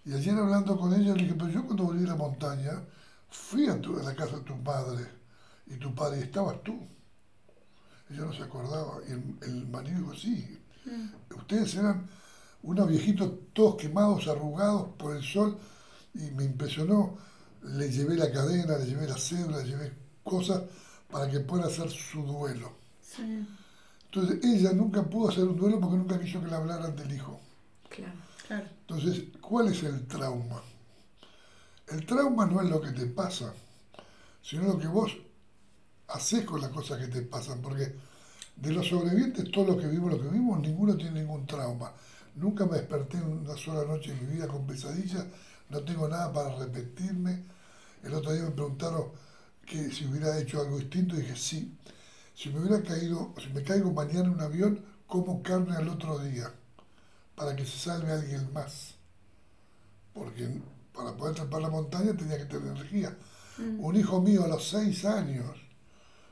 Speaker 3: Y ayer hablando con ella le dije, pero yo cuando volví a la montaña, fui a, tu, a la casa de tu madre y tu padre y estabas tú. Ella no se acordaba. Y el, el marido dijo, sí, ustedes eran unos viejitos todos quemados, arrugados por el sol, y me impresionó. Le llevé la cadena, le llevé la cédula, le llevé cosas para que puedan hacer su duelo.
Speaker 2: Sí,
Speaker 3: Entonces ella nunca pudo hacer un duelo porque nunca quiso que le hablaran del hijo.
Speaker 1: Claro.
Speaker 2: claro.
Speaker 3: Entonces, ¿cuál es el trauma? El trauma no es lo que te pasa, sino lo que vos haces con las cosas que te pasan, porque de los sobrevivientes, todos los que vimos lo que vimos, ninguno tiene ningún trauma. Nunca me desperté una sola noche en mi vida con pesadillas, no tengo nada para repetirme. El otro día me preguntaron que si hubiera hecho algo distinto dije sí. Si me hubiera caído, si me caigo mañana en un avión, como carne al otro día, para que se salve alguien más. Porque para poder trepar la montaña tenía que tener energía. Un hijo mío a los seis años,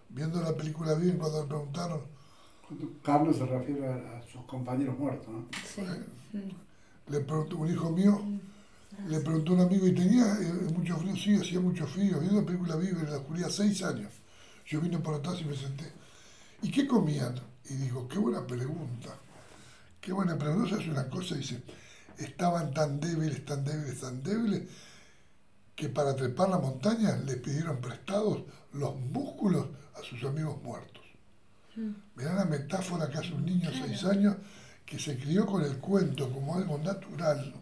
Speaker 3: viendo la película bien, cuando le preguntaron,
Speaker 4: Carlos se refiere a, a sus compañeros muertos, ¿no?
Speaker 1: Sí.
Speaker 3: le preguntó, un hijo mío, le preguntó un amigo, ¿y tenía eh, mucho frío? Sí, hacía mucho frío. Viendo la película Vive en la oscuridad, seis años. Yo vine por atrás y me senté. ¿Y qué comían? Y dijo, qué buena pregunta. Qué buena pregunta. No es una cosa, dice, estaban tan débiles, tan débiles, tan débiles, que para trepar la montaña le pidieron prestados los músculos a sus amigos muertos. Mirá la metáfora que hace un niño de seis años que se crió con el cuento como algo natural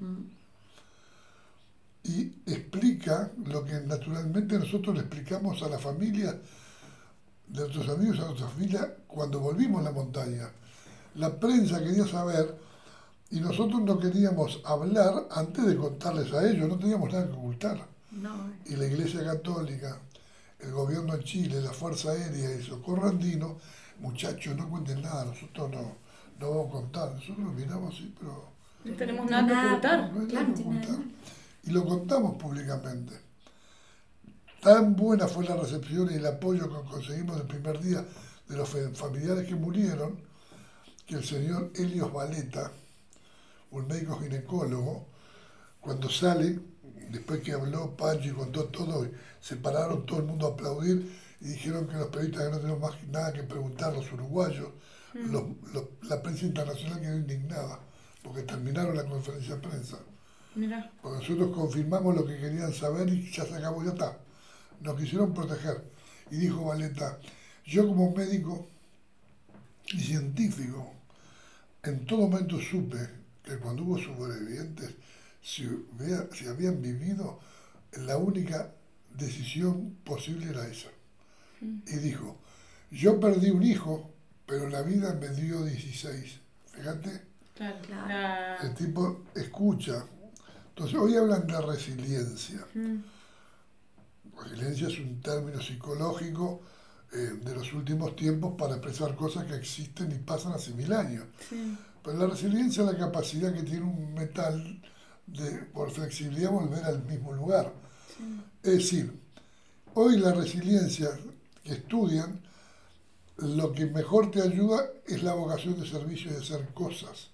Speaker 3: y explica lo que naturalmente nosotros le explicamos a la familia de nuestros amigos, a nuestra familia, cuando volvimos a la montaña. La prensa quería saber y nosotros no queríamos hablar antes de contarles a ellos, no teníamos nada que ocultar.
Speaker 1: No.
Speaker 3: Y la Iglesia Católica, el gobierno de Chile, la Fuerza Aérea y Socorro Andino, muchachos, no cuenten nada, nosotros no, no vamos a contar. Nosotros miramos así, pero
Speaker 2: No tenemos nada que ocultar.
Speaker 3: no hay
Speaker 1: Claro,
Speaker 3: nada que
Speaker 1: tiene
Speaker 3: ocultar. Y lo contamos públicamente. Tan buena fue la recepción y el apoyo que conseguimos el primer día de los familiares que murieron, que el señor Helios Valeta, un médico ginecólogo, cuando sale, después que habló Pancho y contó todo, se pararon todo el mundo a aplaudir y dijeron que los periodistas que no tenemos más nada que preguntar, los uruguayos, los- los- la prensa internacional quedó indignada, porque terminaron la conferencia de prensa.
Speaker 2: Mira.
Speaker 3: Porque nosotros confirmamos lo que querían saber y ya se acabó, ya está. Nos quisieron proteger. Y dijo Valeta, yo como médico y científico, en todo momento supe que cuando hubo sobrevivientes, si, hubiera- si habían vivido, la única decisión posible era esa. Y dijo, yo perdí un hijo, pero la vida me dio 16. Fíjate.
Speaker 2: Claro.
Speaker 1: Claro.
Speaker 2: La-
Speaker 3: El tipo escucha. Entonces, hoy hablan de resiliencia.
Speaker 2: Mm.
Speaker 3: Resiliencia es un término psicológico eh, de los últimos tiempos para expresar cosas que existen y pasan hace mil años.
Speaker 2: Sí.
Speaker 3: Pero la resiliencia es la capacidad que tiene un metal de, por flexibilidad, volver al mismo lugar. Es decir, hoy la resiliencia que estudian lo que mejor te ayuda es la vocación de servicio y de hacer cosas,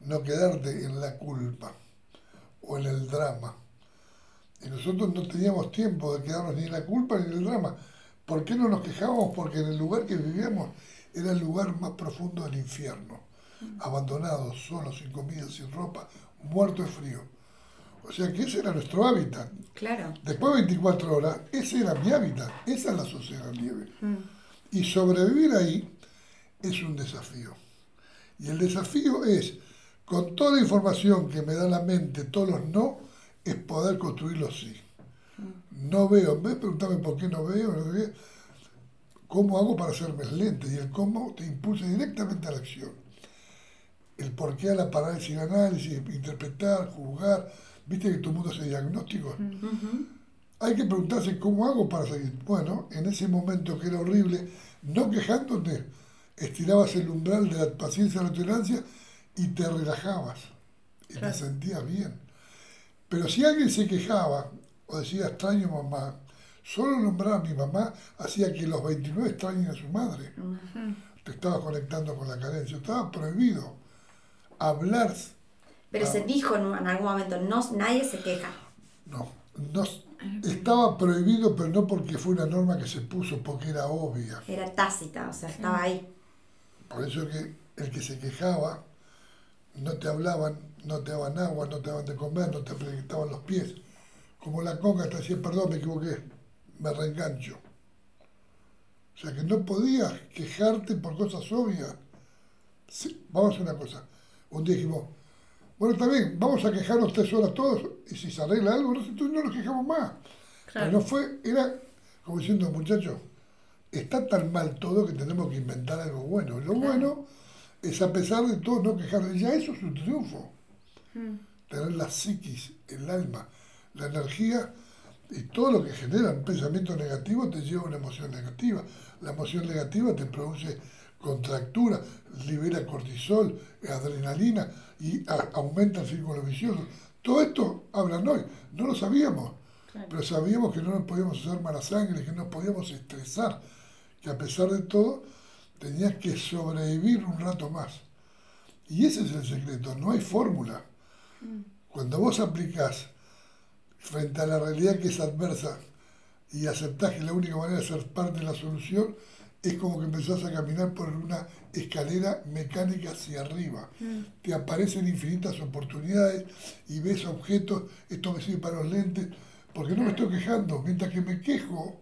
Speaker 3: no quedarte en la culpa o en el drama. Y nosotros no teníamos tiempo de quedarnos ni en la culpa ni en el drama. ¿Por qué no nos quejábamos? Porque en el lugar que vivíamos era el lugar más profundo del infierno. Abandonados, solos, sin comida, sin ropa, muertos de frío. O sea que ese era nuestro hábitat.
Speaker 1: Claro.
Speaker 3: Después de 24 horas, ese era mi hábitat. Esa es la sociedad nieve. Y sobrevivir ahí es un desafío. Y el desafío es, con toda la información que me da la mente, todos los no, es poder construir los sí. No veo, en vez de preguntarme por qué no veo, no veo, ¿cómo hago para hacerme lente? Y el cómo te impulsa directamente a la acción. El por qué a la parálisis y análisis, interpretar, juzgar. ¿Viste que todo el mundo hace diagnósticos? Hay que preguntarse cómo hago para seguir. Bueno, en ese momento que era horrible, no quejándote, estirabas el umbral de la paciencia y la tolerancia y te relajabas y te sentías bien. Pero si alguien se quejaba o decía extraño mamá, solo nombrar a mi mamá hacía que los 29 extrañen a su madre. Te estabas conectando con la carencia, estaba prohibido hablar.
Speaker 1: Pero se
Speaker 3: Ah.
Speaker 1: dijo en, algún momento, no, nadie se queja.
Speaker 3: No, no, estaba prohibido, pero no porque fue una norma que se puso, porque era obvia.
Speaker 1: Era tácita, o sea, estaba ahí.
Speaker 3: Por eso es que el que se quejaba, no te hablaban, no te daban agua, no te daban de comer, no te apretaban los pies. Como la coca te decía, perdón, me equivoqué, me reengancho. O sea que no podías quejarte por cosas obvias. Sí, vamos a hacer una cosa. Un día dijimos, bueno, está bien, vamos a quejarnos tres horas todos y si se arregla algo, no, entonces no nos quejamos más. Pero no fue, era como diciendo, muchachos, está tan mal todo que tenemos que inventar algo bueno. Lo bueno es a pesar de todo no quejarse. Ya eso es un triunfo. Tener la psiquis, el alma, la energía y todo lo que genera un pensamiento negativo te lleva a una emoción negativa. La emoción negativa te produce contractura, libera cortisol, adrenalina y aumenta el círculo vicioso. Todo esto hablan hoy. No lo sabíamos, pero sabíamos que no nos podíamos hacer mala sangre, que no nos podíamos estresar, que a pesar de todo tenías que sobrevivir un rato más. Y ese es el secreto, no hay fórmula. Cuando vos aplicás frente a la realidad que es adversa y aceptás que la única manera de ser parte de la solución es como que empezás a caminar por una escalera mecánica hacia arriba. Te aparecen infinitas oportunidades y ves objetos, esto me sirve para los lentes, porque no me estoy quejando, mientras que me quejo,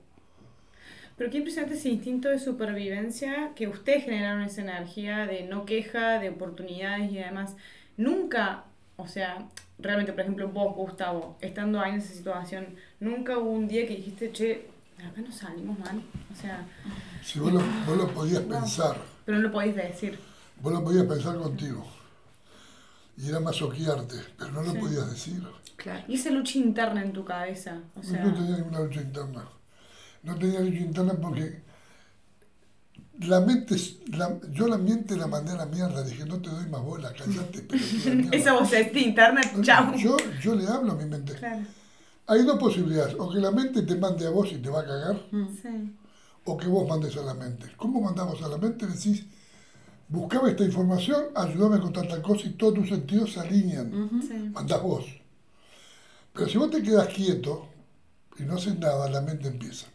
Speaker 2: Pero qué impresionante ese instinto de supervivencia que ustedes generaron esa energía de no queja, de oportunidades y además nunca, o sea, realmente, por ejemplo, vos, Gustavo, estando ahí en esa situación, nunca hubo un día que dijiste, che, acá no salimos mal. O sea,
Speaker 3: si vos lo, vos lo podías pensar,
Speaker 2: pero no lo podéis decir.
Speaker 3: vos lo podías pensar contigo. Y era masoquearte, pero no lo
Speaker 2: Sí.
Speaker 3: podías decir.
Speaker 1: Claro.
Speaker 2: Y esa lucha interna en tu cabeza, o sea,
Speaker 3: no tenía ninguna lucha interna. No tenía lucha interna porque la mente, es- la- yo la mente la mandé a la mierda. Dije, no te doy más bola, callate, pero
Speaker 2: esa vocecita interna, chao.
Speaker 3: Yo, yo le hablo a mi mente.
Speaker 2: Claro,
Speaker 3: Hay dos posibilidades, o que la mente te mande a vos y te va a cagar,
Speaker 2: sí.
Speaker 3: o que vos mandes a la mente. ¿Cómo mandamos a la mente? Decís, buscaba esta información, ayúdame con tal cosa y todos tus sentidos se alinean.
Speaker 2: sí.
Speaker 3: Mandás vos. Pero si vos te quedas quieto y no haces nada, la mente empieza.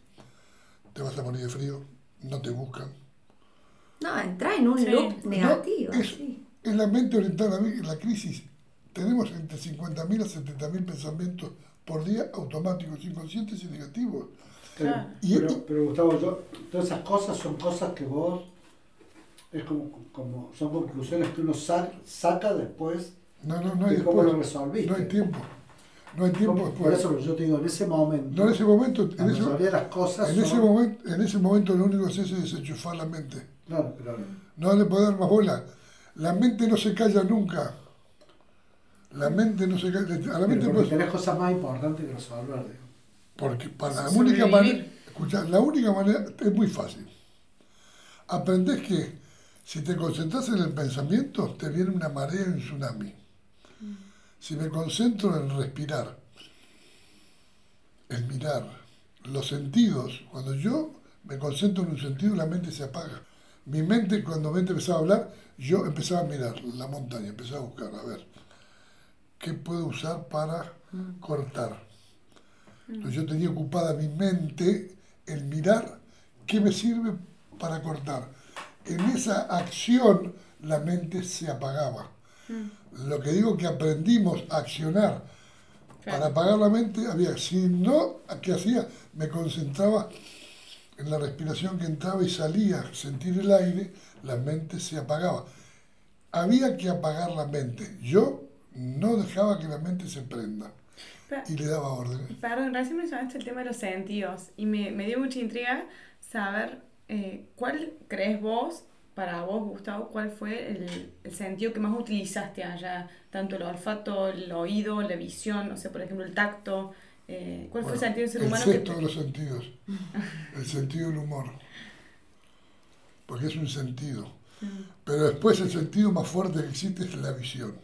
Speaker 3: Te vas a morir de frío, no te buscan.
Speaker 1: No, entra en un
Speaker 2: Sí.
Speaker 1: loop negativo.
Speaker 3: No, es,
Speaker 1: sí.
Speaker 3: es la mente orientada a la crisis. Tenemos entre 50.000 a 70.000 pensamientos por día automáticos, inconscientes y negativos.
Speaker 4: Pero,
Speaker 2: Claro.
Speaker 3: Y-
Speaker 4: pero, pero, Gustavo, yo- todas esas cosas son cosas que vos, es como, como son conclusiones que uno sa- saca después
Speaker 3: No, no, no hay
Speaker 4: de cómo lo resolviste.
Speaker 3: No hay tiempo. No hay tiempo
Speaker 4: Por
Speaker 3: después.
Speaker 4: eso yo te digo, en ese momento,
Speaker 3: No en ese momento, en ese,
Speaker 4: mayoría de las cosas
Speaker 3: en ese
Speaker 4: son-
Speaker 3: momento, en ese momento lo único que se hace es desenchufar la mente.
Speaker 4: Claro, pero
Speaker 3: No le puede dar más bola. La mente no se calla nunca. La mente no se calla. A la mente
Speaker 4: pero porque tenés cosas más importantes que resolver. digo.
Speaker 3: Porque para la única manera, escuchá, la única manera es muy fácil. Aprendés que si te concentras en el pensamiento, te viene una marea y un tsunami. Si me concentro en respirar, en mirar, los sentidos, cuando yo Me concentro en un sentido la mente se apaga. Mi mente, cuando mente empezaba a hablar, yo empezaba a mirar la montaña, empezaba a buscar, a ver, ¿qué puedo usar para cortar? Entonces yo tenía ocupada mi mente en mirar qué me sirve para cortar. En esa acción la mente se apagaba. Lo que digo que aprendimos a accionar para apagar la mente, había, si no, ¿qué hacía? Me concentraba en la respiración que entraba y salía, sentir el aire, la mente se apagaba. Había que apagar la mente. Yo no dejaba que la mente se prenda y le daba órdenes.
Speaker 2: Perdón, recién mencionaste el tema de los sentidos y me, me dio mucha intriga saber eh, cuál crees vos para vos, Gustavo, ¿cuál fue el, el, sentido que más utilizaste allá? Tanto el olfato, el oído, la visión, no sé, por ejemplo, el tacto. Eh, ¿Cuál fue el sentido del ser humano?
Speaker 3: El sexto de los sentidos. el sentido del humor. Porque es un sentido. Pero después el sentido más fuerte que existe es la visión.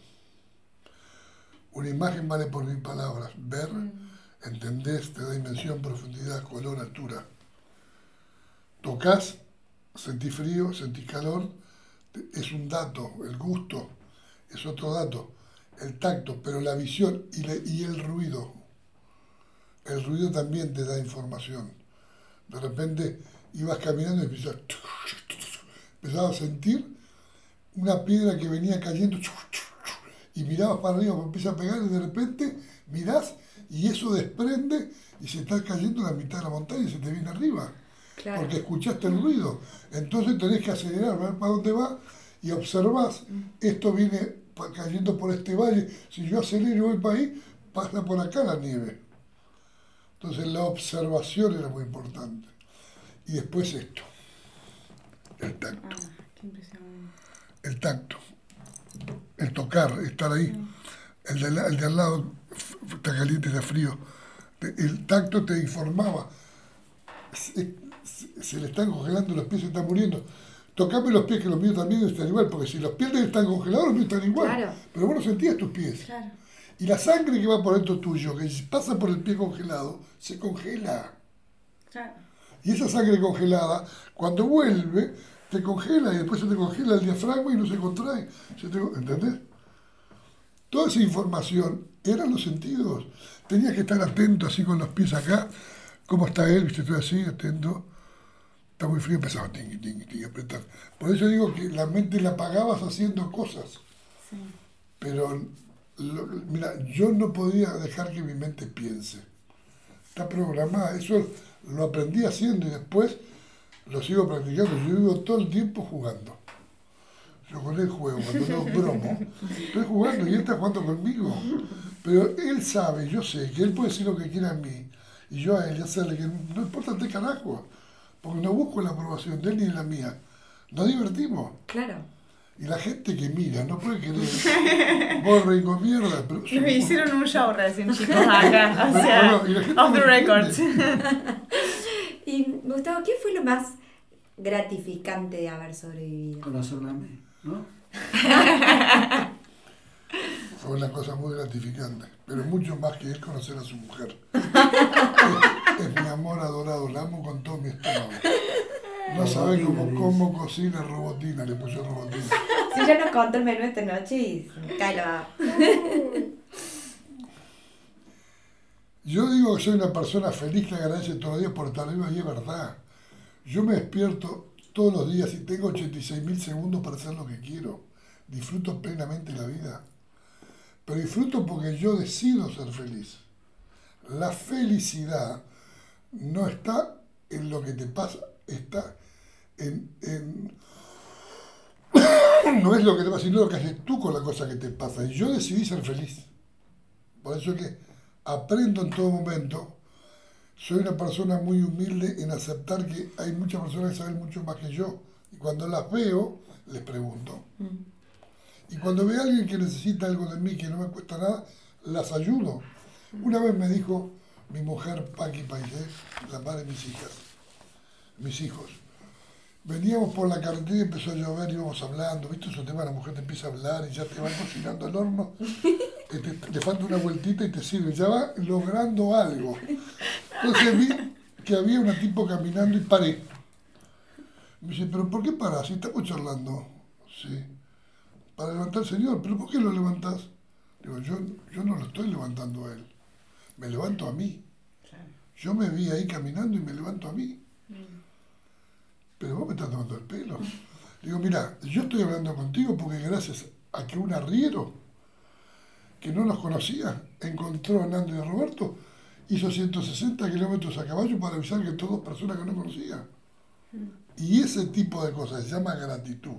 Speaker 3: Una imagen vale por mil palabras. Ver, entendés, te da dimensión, profundidad, color, altura. Tocas sentí frío, sentí calor, es un dato, el gusto es otro dato, el tacto, pero la visión y, el ruido, el ruido también te da información. De repente ibas caminando y empezabas, a sentir una piedra que venía cayendo y mirabas para arriba, empieza a pegar y de repente mirás y eso desprende y se está cayendo la mitad de la montaña y se te viene arriba porque escuchaste el ruido. Entonces tenés que acelerar, ver para dónde va y observás, mm. esto viene cayendo por este valle, si yo acelero y voy para ahí, pasa por acá la nieve. Entonces la observación era muy importante. Y después esto, el tacto. Ah, el tacto, el tocar, estar ahí. Mm. El de, el de al lado está caliente, está frío. El tacto te informaba se le están congelando los pies, se están muriendo. Tocame los pies, que los míos también están igual, porque si los pies están congelados, los míos están igual. Pero vos no sentías tus pies. Y la sangre que va por dentro tuyo, que pasa por el pie congelado, se congela. Y esa sangre congelada, cuando vuelve, te congela y después se te congela el diafragma y no se contrae. ¿Entendés? Toda esa información eran los sentidos. Tenías que estar atento así con los pies acá. ¿Cómo está él? ¿Viste? Estoy así, atento está muy frío, empezaba tingui, tingui, tingui, apretar. Por eso digo que la mente la apagabas haciendo cosas. Sí. Pero, mira, yo no podía dejar que mi mente piense. Está programada. Eso lo aprendí haciendo y después lo sigo practicando. Yo vivo todo el tiempo jugando. Yo con él juego, cuando no bromo. Estoy jugando y él está jugando conmigo. Pero él sabe, yo sé, que él puede decir lo que quiera a mí. Y yo a él hacerle que no importa de carajo porque no busco la aprobación de él ni la mía. Nos divertimos.
Speaker 1: Claro.
Speaker 3: Y la gente que mira no puede querer borre y mierda. Pero
Speaker 2: Me hicieron un show recién, chicos, acá. O sea, off the records.
Speaker 1: y Gustavo, ¿qué fue lo más gratificante de haber sobrevivido?
Speaker 4: Conocerme a mí, ¿no?
Speaker 3: Fue una cosa muy gratificante, pero mucho más que él conocer a su mujer. es, mi amor adorado, la amo con todo mi estómago. No sabe cómo, cómo cocina robotina, le puse robotina.
Speaker 1: Si ya nos contó el menú esta noche y.
Speaker 3: Yo digo que soy una persona feliz que agradece todos los días por estar vivo y es verdad. Yo me despierto todos los días y tengo 86 mil segundos para hacer lo que quiero. Disfruto plenamente la vida pero disfruto porque yo decido ser feliz. La felicidad no está en lo que te pasa, está en, no es lo que te pasa, sino lo que haces tú con la cosa que te pasa. Y yo decidí ser feliz. Por eso es que aprendo en todo momento. Soy una persona muy humilde en aceptar que hay muchas personas que saben mucho más que yo. Y cuando las veo, les pregunto. Mm. Y cuando veo a alguien que necesita algo de mí que no me cuesta nada, las ayudo. Una vez me dijo mi mujer Paqui Paisé, la madre de mis hijas, mis hijos. Veníamos por la carretera y empezó a llover, íbamos hablando, ¿viste esos temas? La mujer te empieza a hablar y ya te va cocinando el horno, te, te, falta una vueltita y te sirve, ya va logrando algo. Entonces vi, que había un tipo caminando y paré. Me dice, pero ¿por qué paras? Si estamos charlando. Sí. Para levantar al Señor, pero ¿por qué lo levantás? Digo, yo, yo no lo estoy levantando a Él. Me levanto a mí. Yo me vi ahí caminando y me levanto a mí. Pero vos me estás tomando el pelo. Digo, mira, yo estoy hablando contigo porque gracias a que un arriero que no nos conocía encontró a Nando y a Roberto, hizo 160 kilómetros a caballo para avisar que todas personas que no conocía. Y ese tipo de cosas se llama gratitud.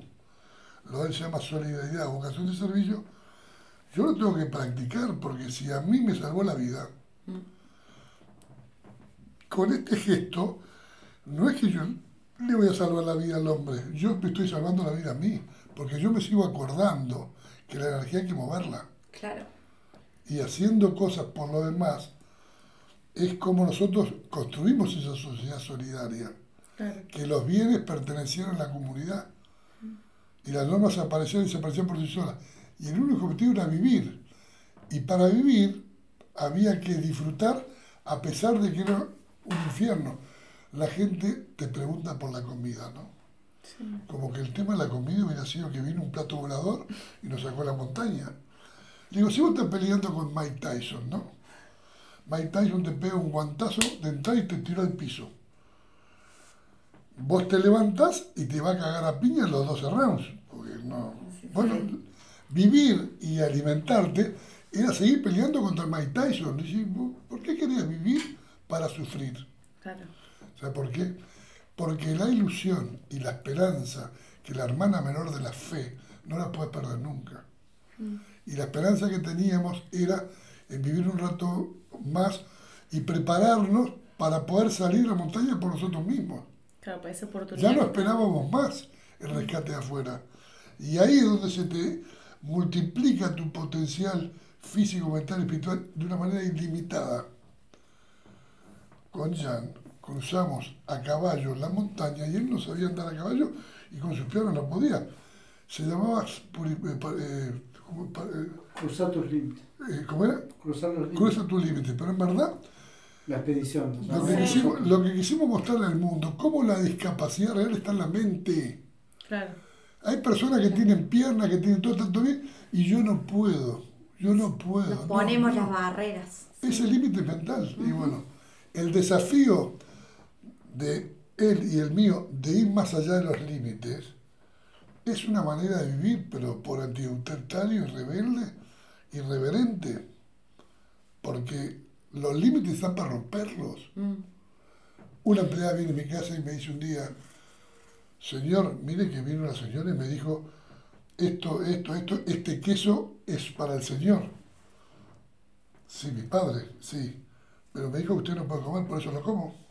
Speaker 3: Lo él se llama solidaridad, vocación de servicio. Yo lo tengo que practicar porque si a mí me salvó la vida, con este gesto, no es que yo le voy a salvar la vida al hombre, yo me estoy salvando la vida a mí, porque yo me sigo acordando que la energía hay que moverla.
Speaker 1: Claro.
Speaker 3: Y haciendo cosas por lo demás, es como nosotros construimos esa sociedad solidaria. Que los bienes pertenecieron a la comunidad. Y las normas aparecieron y se por sí solas. Y el único objetivo era vivir. Y para vivir había que disfrutar a pesar de que era un infierno. La gente te pregunta por la comida, ¿no? Como que el tema de la comida hubiera sido que vino un plato volador y nos sacó a la montaña. Digo, si vos estás peleando con Mike Tyson, ¿no? Mike Tyson te pega un guantazo de entrada y te tira al piso. Vos te levantás y te va a cagar a piña los 12 rounds. Porque no. Bueno, vivir y alimentarte era seguir peleando contra Mike Tyson. ¿Por qué querías vivir para sufrir? Claro. ¿Sabes por qué? Porque la ilusión y la esperanza que la hermana menor de la fe no la puedes perder nunca. Mm. Y la esperanza que teníamos era en vivir un rato más y prepararnos para poder salir a la montaña por nosotros mismos.
Speaker 2: Claro, para esa oportunidad.
Speaker 3: Ya no esperábamos más el rescate de afuera. Y ahí es donde se te multiplica tu potencial físico, mental y espiritual de una manera ilimitada. Con Jan cruzamos a caballo la montaña y él no sabía andar a caballo y con sus piernas no podía. Se llamaba eh,
Speaker 4: eh, Cruzar tus límites.
Speaker 3: Eh, ¿Cómo era?
Speaker 4: Cruzar los límites.
Speaker 3: Cruza tus límites, pero en verdad...
Speaker 4: La expedición.
Speaker 3: Lo que, quisimos, lo que quisimos mostrarle al mundo, cómo la discapacidad real está en la mente.
Speaker 2: Claro.
Speaker 3: Hay personas que tienen piernas, que tienen todo tanto bien, y yo no puedo. Yo no puedo.
Speaker 1: Nos ponemos las barreras.
Speaker 3: Es el límite mental. Y bueno, el desafío de él y el mío de ir más allá de los límites es una manera de vivir, pero por antiautoritario y rebelde, irreverente, porque los límites están para romperlos. Mm. Una empleada viene a mi casa y me dice un día, señor, mire que vino una señora y me dijo, esto, esto, esto, este queso es para el señor. Sí, mi padre, sí. Pero me dijo que usted no puede comer, por eso lo como.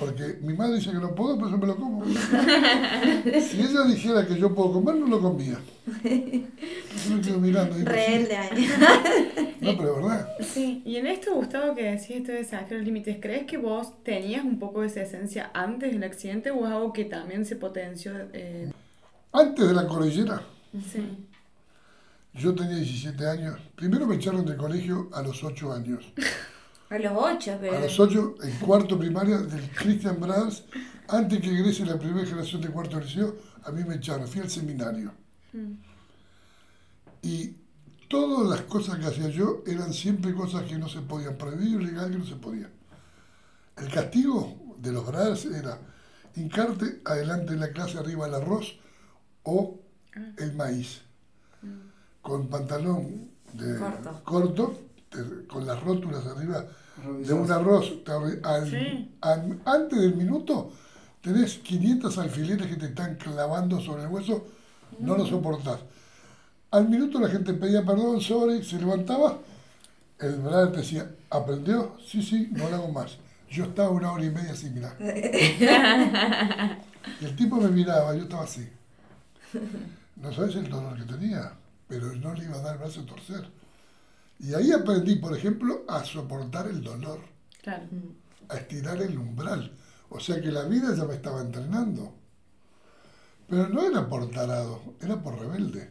Speaker 3: Porque mi madre dice que no puedo, por eso me lo como. si ella dijera que yo puedo comer, no lo comía. Yo me quedo mirando.
Speaker 1: Rebelde ahí.
Speaker 3: No, pero es verdad.
Speaker 2: Sí, y en esto, Gustavo, que decís esto de desafiar los límites, ¿crees que vos tenías un poco de esa esencia antes del accidente o es algo que también se potenció? Eh?
Speaker 3: Antes de la cordillera.
Speaker 2: Sí.
Speaker 3: Yo tenía 17 años. Primero me echaron del colegio a los 8 años.
Speaker 1: A los ocho, pero...
Speaker 3: A los ocho, en cuarto primaria del Christian Brothers, antes que ingrese la primera generación de cuarto liceo, a mí me echaron, fui al seminario. Mm. Y todas las cosas que hacía yo eran siempre cosas que no se podían, prohibido legal que no se podía. El castigo de los Brothers era hincarte adelante en la clase arriba el arroz o ah. el maíz, mm. con pantalón de corto con las rótulas arriba de un arroz, antes del minuto tenés 500 alfileres que te están clavando sobre el hueso, no lo soportás. Al minuto la gente pedía perdón, sorry, se levantaba, el brother te decía, ¿aprendió? Sí, sí, no lo hago más. Yo estaba una hora y media sin mirar. y el tipo me miraba, yo estaba así. No sabes el dolor que tenía, pero no le iba a dar el brazo a torcer. Y ahí aprendí, por ejemplo, a soportar el dolor, a estirar el umbral. O sea que la vida ya me estaba entrenando. Pero no era por tarado, era por rebelde.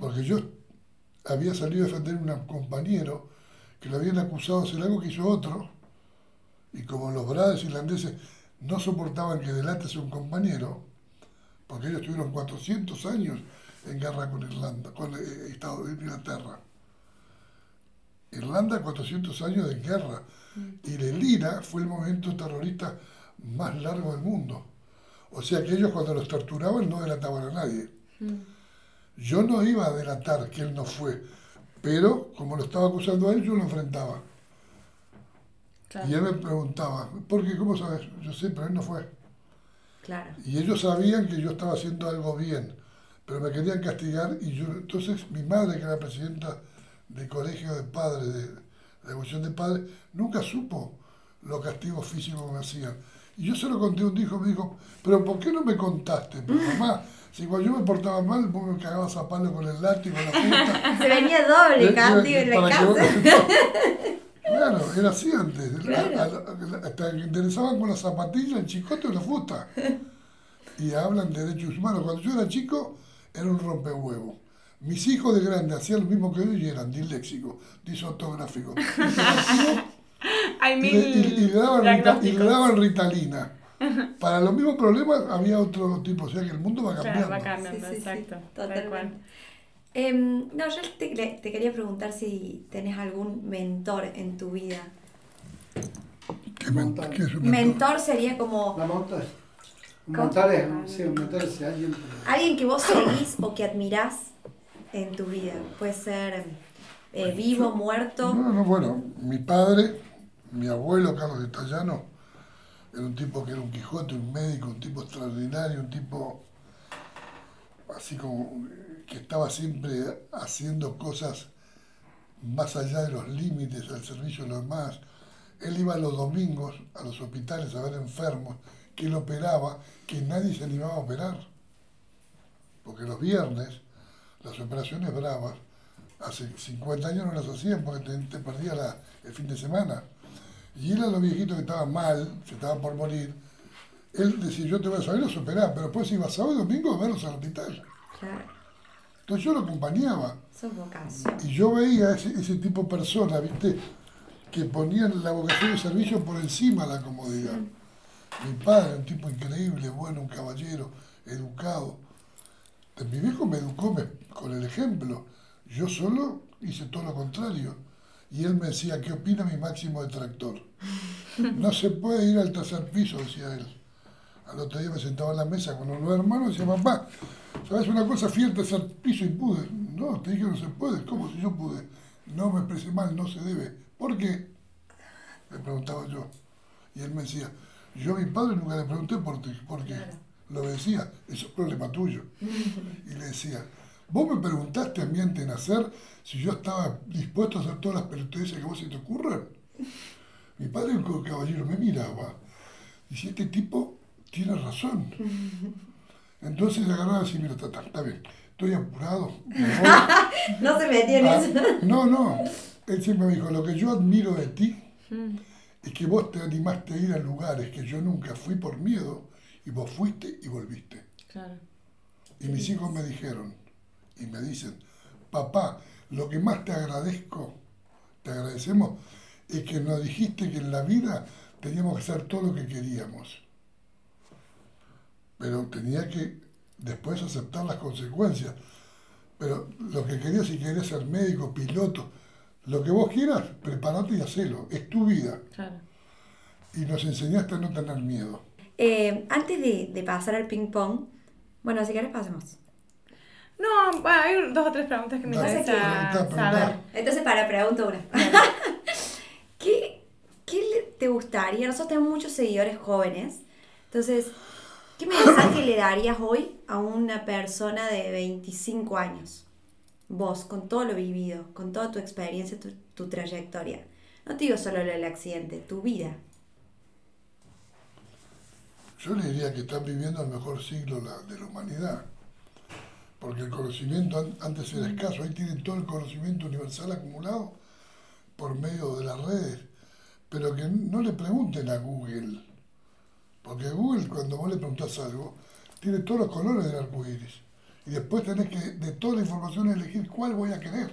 Speaker 3: Porque yo había salido a defender a un compañero que lo habían acusado de hacer algo que hizo otro, Y como los brothers irlandeses no soportaban que delates a un compañero, porque ellos tuvieron 400 años en guerra con Irlanda, con eh, Estados de Inglaterra. Irlanda 400 años de guerra y el IRA fue el movimiento terrorista más largo del mundo. O sea que ellos cuando los torturaban no delataban a nadie. Yo no iba a delatar que él no fue, pero como lo estaba acusando a él, yo lo enfrentaba.
Speaker 1: Claro.
Speaker 3: Y él me preguntaba, ¿por qué? ¿Cómo sabes? Yo sé, pero él no fue.
Speaker 1: Claro.
Speaker 3: Y ellos sabían que yo estaba haciendo algo bien, pero me querían castigar y yo, entonces mi madre, que era presidenta del colegio de padres, de, la evolución de padres, nunca supo los castigos físicos que me hacían. Y yo se lo conté a un hijo, me dijo, pero ¿por qué no me contaste? Pero mamá, si cuando yo me portaba mal, vos me cagabas a palo con el látigo, la puta.
Speaker 1: Se venía doble castigo en la casa.
Speaker 3: Claro, era así antes.
Speaker 1: Claro.
Speaker 3: A- a- a- Hasta que interesaban con la zapatilla, el chicote o la fusta. Y hablan de derechos humanos. Cuando yo era chico, era un rompehuevo. Mis hijos de grande hacían lo mismo que yo y eran disléxicos, disortográficos.
Speaker 2: Hay
Speaker 3: Y le, y- y le daban, y le daban ritalina. Para los mismos problemas había otro tipo. O sea que el mundo va cambiando.
Speaker 2: Claro, va cambiando,
Speaker 1: Sí, sí, sí,
Speaker 2: exacto. tal
Speaker 1: totalmente.
Speaker 2: cual.
Speaker 1: Em, no, yo te, te quería preguntar si tenés algún mentor en tu vida.
Speaker 3: ¿Qué, men- qué es un mentor?
Speaker 1: Mentor sería como
Speaker 4: La monta un
Speaker 1: ¿Cómo?
Speaker 4: mentor es, sí, un mentor es alguien
Speaker 1: alguien que vos seguís o que admirás en tu vida. Puede ser eh, vivo, muerto.
Speaker 3: No, no, bueno, mi padre, mi abuelo Carlos de Tallano, era un tipo que era un Quijote, un médico, un tipo extraordinario, un tipo así como que estaba siempre haciendo cosas más allá de los límites, al servicio de los demás. Él iba los domingos a los hospitales a ver enfermos, que él operaba, que nadie se animaba a operar. Porque los viernes, las operaciones bravas, hace 50 años no las hacían porque te, te perdía la- el fin de semana. Y él a los viejitos que estaban mal, se estaban por morir, él decía, yo te voy a saber los operar, pero después iba sábado y domingo a verlos al hospital.
Speaker 1: Claro,
Speaker 3: Entonces yo lo acompañaba. Y yo veía ese, ese tipo de personas, ¿viste? Que ponían la vocación de servicio por encima de la comodidad. Mi padre, un tipo increíble, bueno, un caballero, educado. Mi viejo me educó me- con el ejemplo. Yo solo hice todo lo contrario. Y él me decía, ¿qué opina mi máximo detractor? No se puede ir al tercer piso, decía él. Al otro día me sentaba en la mesa con unos hermanos y decía, papá, ¿sabes una cosa? Fui al tercer piso y pude. No, te dije no se puede. ¿Cómo si yo pude? No me expresé mal, no se debe. ¿Por qué? Le preguntaba yo. Y él me decía, yo a mi padre nunca le pregunté por, ti, por qué. Lo decía, eso es problema tuyo. Y le decía, vos me preguntaste a mí antes de nacer si yo estaba dispuesto a hacer todas las pelotudeces que vos se te ocurran. Mi padre, un caballero, me miraba. Y decía, este tipo tiene razón. Entonces agarraba y decía, mira, está, está, está bien, estoy apurado. me voy".
Speaker 1: No se metía en
Speaker 3: Ah,
Speaker 1: eso.
Speaker 3: no, no. Él siempre me dijo, lo que yo admiro de ti
Speaker 2: Mm.
Speaker 3: es que vos te animaste a ir a lugares que yo nunca fui por miedo y vos fuiste y volviste.
Speaker 2: Claro.
Speaker 3: Y mis hijos me dijeron y me dicen, papá, lo que más te agradezco, te agradecemos, es que nos dijiste que en la vida teníamos que hacer todo lo que queríamos. Pero tenía que después aceptar las consecuencias. Pero lo que querías, si querías ser médico, piloto, lo que vos quieras, prepárate y hacelo. Es tu vida.
Speaker 2: Claro.
Speaker 3: Y nos enseñaste a no tener miedo.
Speaker 1: Eh, antes de, de pasar al ping pong, bueno, si querés pasemos.
Speaker 2: No, bueno, hay dos o tres preguntas que me interesa
Speaker 3: pregunta, pregunta.
Speaker 2: saber.
Speaker 1: Entonces, para, pregunto una. ¿Qué, ¿Qué te gustaría? Nosotros tenemos muchos seguidores jóvenes. Entonces, ¿qué mensaje le darías hoy a una persona de 25 años? Vos, con todo lo vivido, con toda tu experiencia, tu, tu trayectoria. No te digo solo lo del accidente, tu vida.
Speaker 3: Yo le diría que están viviendo el mejor siglo de la humanidad, porque el conocimiento an- antes era escaso, ahí tienen todo el conocimiento universal acumulado por medio de las redes, pero que no le pregunten a Google, porque Google cuando vos le preguntás algo, tiene todos los colores del arco iris, y después tenés que de toda la información elegir cuál voy a querer.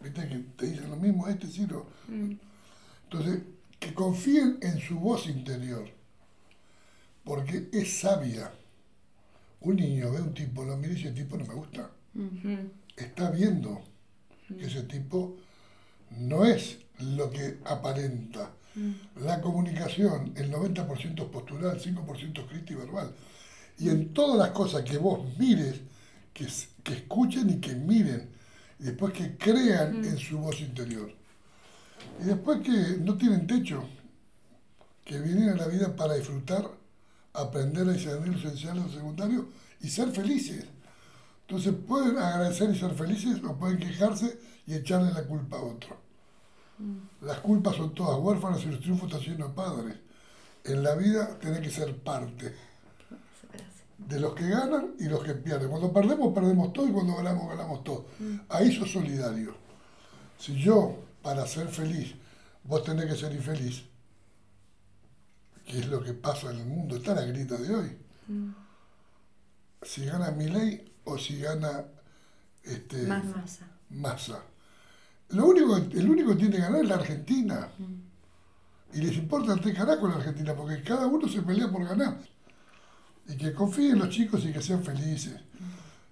Speaker 3: Viste que te dicen lo mismo, este sí, no. Entonces, que confíen en su voz interior, porque es sabia. Un niño ve a un tipo, lo mira y ese tipo no me gusta. Está viendo que ese tipo no es lo que aparenta. La comunicación, el 90% es postural, 5% escrita y verbal. Y en todas las cosas que vos mires, que, que escuchen y que miren, y después que crean en su voz interior. Y después que no tienen techo, que vienen a la vida para disfrutar, aprender a discernir lo esencial y lo secundario y ser felices. Entonces pueden agradecer y ser felices o pueden quejarse y echarle la culpa a otro. Mm. Las culpas son todas huérfanas y los triunfos están llenos de padres. En la vida tiene que ser parte de los que ganan y los que pierden. Cuando perdemos, perdemos todo y cuando ganamos, ganamos todo. Mm. Ahí sos solidario. Si yo, para ser feliz, vos tenés que ser infeliz, que es lo que pasa en el mundo, está la grita de hoy. Mm. Si gana mi ley o si gana este,
Speaker 1: Más masa.
Speaker 3: masa. Lo único, el único que tiene que ganar es la Argentina. Mm. Y les importa el tres con la Argentina, porque cada uno se pelea por ganar. Y que confíen los chicos y que sean felices.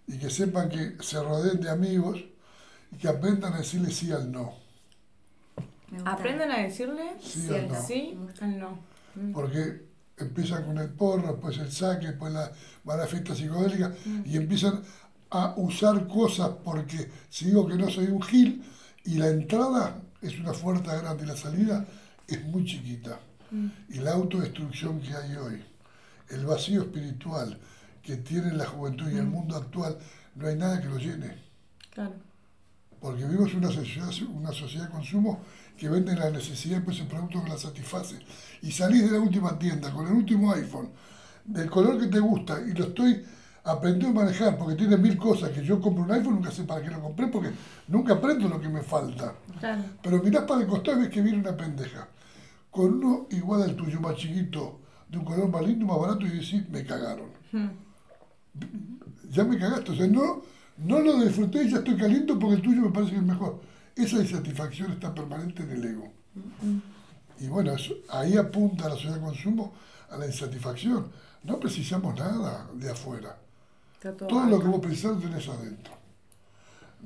Speaker 3: Y que sepan que se rodeen de amigos y que aprendan a decirle sí al no.
Speaker 2: Aprendan a decirle
Speaker 3: sí, al no.
Speaker 2: Sí al no.
Speaker 3: Mm. Porque empiezan con el porro, después el saque, después la, van a la fiesta psicodélica mm. y empiezan a usar cosas porque si digo que no soy un gil y la entrada es una fuerza grande y la salida es muy chiquita. Mm. Y la autodestrucción que hay hoy, el vacío espiritual que tiene la juventud y el mundo actual, no hay nada que lo llene.
Speaker 2: Claro.
Speaker 3: Porque vivimos una sociedad, una sociedad de consumo que vende la necesidad y pues el producto que la satisface. Y salís de la última tienda con el último iPhone, del color que te gusta, y lo estoy aprendiendo a manejar porque tiene mil cosas que yo compro un iPhone, nunca sé para qué lo compré porque nunca aprendo lo que me falta. Pero mirás para el costado y ves que viene una pendeja. Con uno igual al tuyo, más chiquito, de un color más lindo, más barato, y decís, me cagaron. Hmm. Ya me cagaste, o sea, no, no lo disfruté y ya estoy caliente porque el tuyo me parece que es mejor. Esa insatisfacción está permanente en el ego. Y bueno, ahí apunta la sociedad de consumo a la insatisfacción. No precisamos nada de afuera. Todo, lo que vos pensás tenés adentro.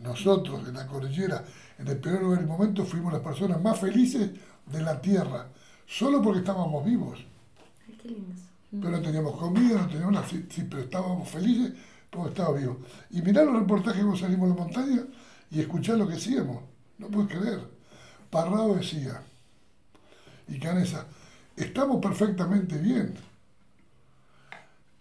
Speaker 3: Nosotros en la cordillera, en el peor lugar momento, fuimos las personas más felices de la tierra, solo porque estábamos vivos.
Speaker 1: Ay, qué lindo.
Speaker 3: Pero no teníamos comida, no teníamos nada, sí, pero estábamos felices porque estábamos vivos. Y mirá los reportajes cuando salimos a la montaña y escuchar lo que hacíamos. No puedes creer. Parrado decía, y Canesa, estamos perfectamente bien.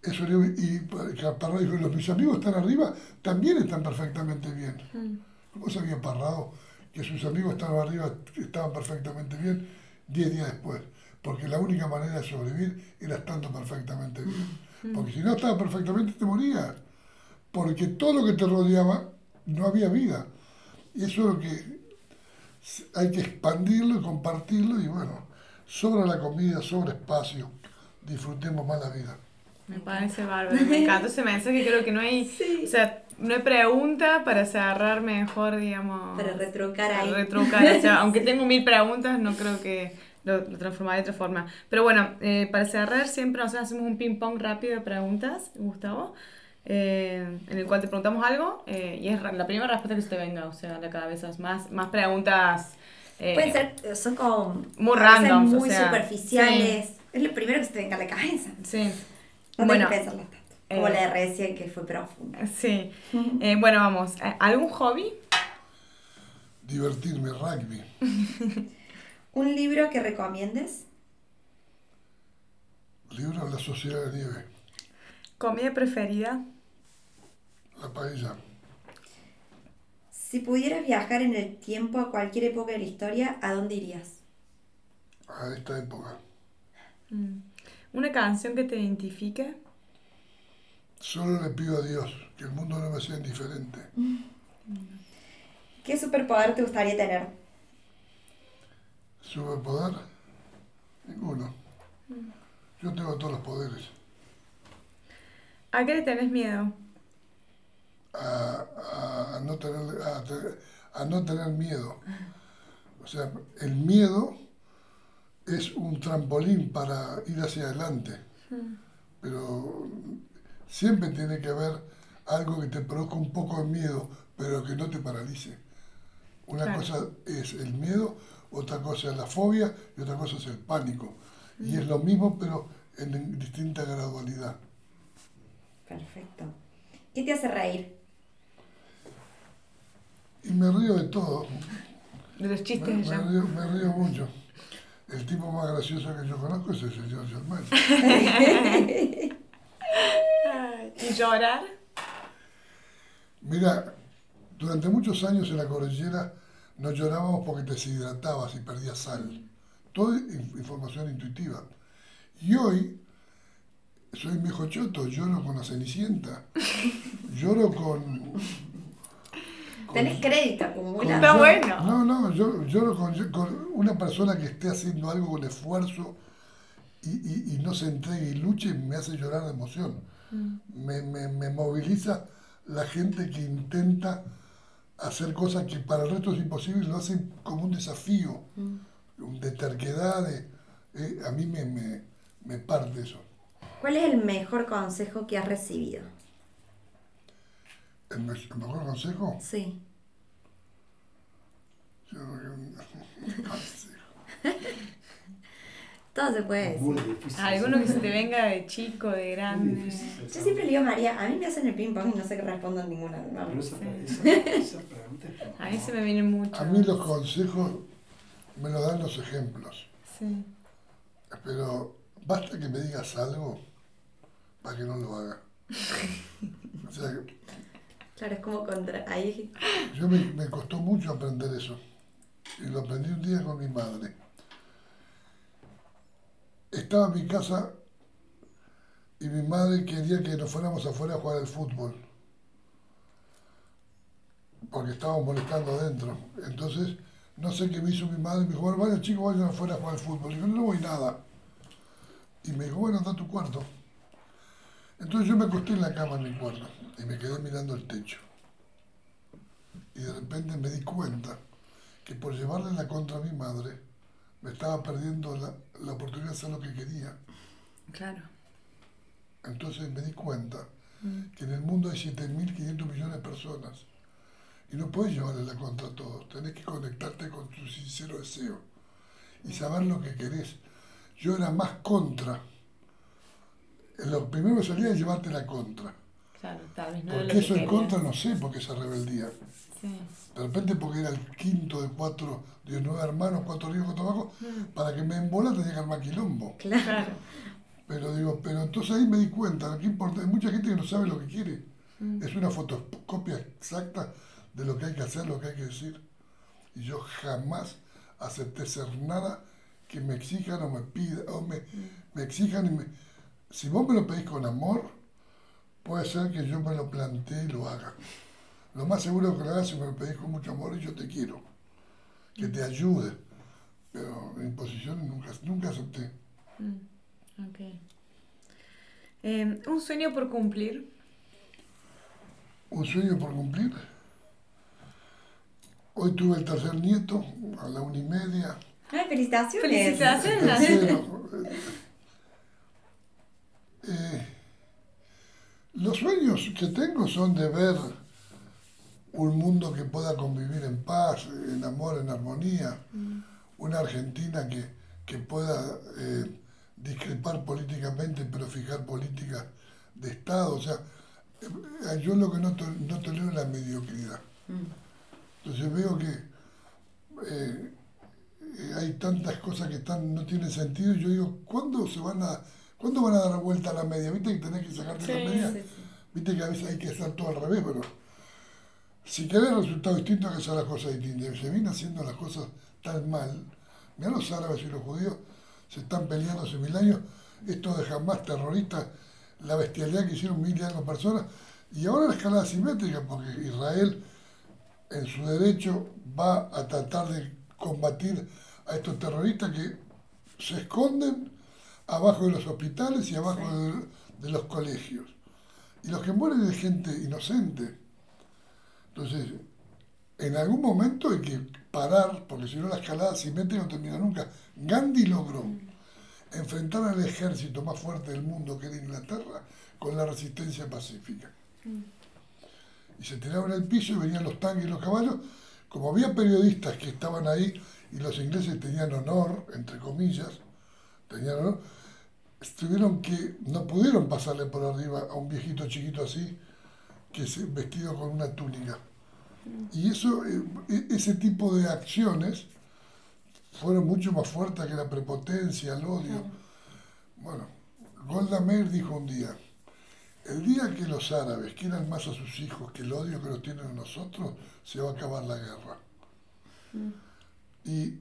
Speaker 3: Eso, y Parrado dijo, los mis amigos están arriba, también están perfectamente bien. Mm. ¿Cómo sabía Parrado que sus amigos estaban arriba, estaban perfectamente bien diez días después? Porque la única manera de sobrevivir era estando perfectamente bien. Mm. Porque si no estaba perfectamente te morías. Porque todo lo que te rodeaba no había vida. Y eso es lo que hay que expandirlo y compartirlo y bueno, sobra la comida, sobra espacio, disfrutemos más la vida.
Speaker 2: Me parece bárbaro, me encanta ese mensaje, creo que no hay, o sea, no hay pregunta para cerrar mejor, digamos.
Speaker 1: Para retrucar ahí.
Speaker 2: Para retrucar, o sea, aunque tengo mil preguntas, no creo que lo, lo transformaré de otra forma. Pero bueno, eh, para cerrar siempre nosotros hacemos un ping pong rápido de preguntas, Gustavo. Eh, en el cual te preguntamos algo eh, y es la primera respuesta que se te venga, o sea, a la cabeza. Más, más preguntas.
Speaker 1: Eh, Pueden ser, son como.
Speaker 2: Muy random.
Speaker 1: Muy superficiales. Es lo primero que se te venga a la cabeza.
Speaker 2: Sí.
Speaker 1: No bueno, que tanto. Como la de recién que fue profunda.
Speaker 2: Sí. bueno, vamos. ¿Algún hobby?
Speaker 3: Divertirme, rugby.
Speaker 1: ¿Un libro que recomiendes?
Speaker 3: Libro La Sociedad de Nieve.
Speaker 2: ¿Comida preferida?
Speaker 3: La paella.
Speaker 1: Si pudieras viajar en el tiempo a cualquier época de la historia, ¿a dónde irías?
Speaker 3: A esta época.
Speaker 2: Mm. ¿Una canción que te identifique?
Speaker 3: Solo le pido a Dios que el mundo no me sea indiferente.
Speaker 1: ¿Qué superpoder te gustaría tener?
Speaker 3: ¿Superpoder? Ninguno. Mm. Yo tengo todos los poderes.
Speaker 2: ¿A qué le tenés miedo?
Speaker 3: A, no tener, a, no tener miedo. O sea, el miedo es un trampolín para ir hacia adelante. Pero siempre tiene que haber algo que te produzca un poco de miedo, pero que no te paralice. Una
Speaker 2: Claro.
Speaker 3: cosa es el miedo, otra cosa es la fobia y otra cosa es el pánico. Y es lo mismo, pero en distinta gradualidad.
Speaker 1: Perfecto. ¿Qué te hace reír?
Speaker 3: Y me río de todo.
Speaker 2: De los
Speaker 3: Me,
Speaker 2: chistes
Speaker 3: me
Speaker 2: ya.
Speaker 3: río, me río mucho. El tipo más gracioso que yo conozco es el señor Germán.
Speaker 2: ¿Y llorar?
Speaker 3: Mira, durante muchos años en la cordillera no llorábamos porque te deshidratabas y perdías sal. Todo in- información intuitiva. Y hoy soy viejo choto, lloro con la cenicienta. Lloro con.
Speaker 1: Tenés crédito acumulado.
Speaker 2: Está
Speaker 3: yo-
Speaker 2: bueno.
Speaker 3: No, no, yo lloro con, con una persona que esté haciendo algo con esfuerzo y, y- y no se entregue y luche, me hace llorar de emoción. Me, me- me moviliza la gente que intenta hacer cosas que para el resto es imposible y lo hacen como un desafío, de terquedad. de- eh, a mí me, me, me parte eso.
Speaker 1: ¿Cuál es el mejor consejo que has recibido?
Speaker 3: ¿El, me- el mejor consejo?
Speaker 1: Sí.
Speaker 3: Yo creo que-
Speaker 1: Todo se puede decir.
Speaker 4: difícil.
Speaker 2: Alguno que se te venga de chico, de grande.
Speaker 4: difícil.
Speaker 1: Yo siempre le digo a María, a mí me hacen el ping pong y no sé qué respondo en ninguna.
Speaker 4: Pero esa,
Speaker 2: Sí.
Speaker 4: esa, esa pregunta es como-
Speaker 2: A mí se me vienen mucho.
Speaker 3: A mí los consejos me lo dan los ejemplos.
Speaker 2: Sí.
Speaker 3: Pero basta que me digas algo para que no lo haga. O sea,
Speaker 1: Claro, es como contra. Ahí.
Speaker 3: yo me, me costó mucho aprender eso. Y lo aprendí un día con mi madre. Estaba en mi casa y mi madre quería que nos fuéramos afuera a jugar al fútbol. Porque estábamos molestando adentro. Entonces, no sé qué me hizo mi madre. Me dijo, bueno, vayan chicos, vayan afuera a jugar al fútbol. Y yo no voy nada. Y me dijo, bueno, anda a tu cuarto. Entonces yo me acosté en la cama en mi cuarto y me quedé mirando el techo. Y de repente me di cuenta que por llevarle la contra a mi madre, me estaba perdiendo la, la oportunidad de hacer lo que quería.
Speaker 2: Claro.
Speaker 3: Entonces me di cuenta que en el mundo hay 7.500 millones de personas y no puedes llevarle la contra a todos. Tenés que conectarte con tu sincero deseo y saber lo que querés. Yo era más contra. Lo primero que salía es llevarte la contra.
Speaker 2: Claro, tal vez no
Speaker 3: ¿Por qué soy
Speaker 2: querías.
Speaker 3: contra? No sé, porque esa rebeldía.
Speaker 2: Sí.
Speaker 3: De repente porque era el quinto de cuatro, de nueve hermanos, cuatro ríos, cuatro abajo, para que me embola tenía que armar quilombo.
Speaker 1: Claro.
Speaker 3: Pero digo, pero entonces ahí me di cuenta, lo que importa, hay mucha gente que no sabe lo que quiere. Es una fotocopia exacta de lo que hay que hacer, lo que hay que decir. Y yo jamás acepté ser nada que me exijan o me pidan, o me, me exijan y me... Si vos me lo pedís con amor, puede ser que yo me lo plantee y lo haga. Lo más seguro que lo hagas si me lo pedís con mucho amor y yo te quiero. Que te ayude. Pero imposiciones nunca, nunca acepté.
Speaker 2: Ok. Eh, un sueño por cumplir.
Speaker 3: Un sueño por cumplir. Hoy tuve el tercer nieto a la una y media.
Speaker 1: Ay, felicitaciones.
Speaker 2: Felicitaciones.
Speaker 3: El tercero. Eh, los sueños que tengo son de ver un mundo que pueda convivir en paz, en amor, en armonía. Una Argentina que, que pueda eh, discrepar políticamente, pero fijar políticas de Estado. O sea, eh, yo lo que no, to- no tolero es la mediocridad. Entonces veo que eh, hay tantas cosas que están, no tienen sentido y yo digo, ¿cuándo se van a, ¿cuándo van a dar vuelta a la media? ¿Viste que tenés que sacarte la
Speaker 2: Sí,
Speaker 3: media?
Speaker 1: sí, sí.
Speaker 3: Viste que a veces hay que hacer todo al revés, pero si querés resultados distintos hay que hacer las cosas distintas. Y se vienen haciendo las cosas tan mal. Mirá los árabes y los judíos se están peleando hace mil años. Esto de jamás terroristas, la bestialidad que hicieron mil y algo personas. Y ahora la escalada simétrica, porque Israel en su derecho va a tratar de combatir a estos terroristas que se esconden abajo de los hospitales y abajo de, de los colegios. Y los que mueren es gente inocente. Entonces, en algún momento hay que parar, porque si no la escalada simétrica no termina nunca. Gandhi logró enfrentar al ejército más fuerte del mundo, que era Inglaterra, con la resistencia pacífica. Y se tiraban el piso y venían los tanques y los caballos. Como había periodistas que estaban ahí y los ingleses tenían honor, entre comillas, tuvieron que, no pudieron pasarle por arriba a un viejito chiquito así, que se, vestido con una túnica. Y eso, eh, e- ese tipo de acciones fueron mucho más fuertes que la prepotencia, el odio. Bueno, Golda Meir dijo un día, el día que los árabes quieran más a sus hijos que el odio que nos tienen a nosotros, se va a acabar la guerra. Y,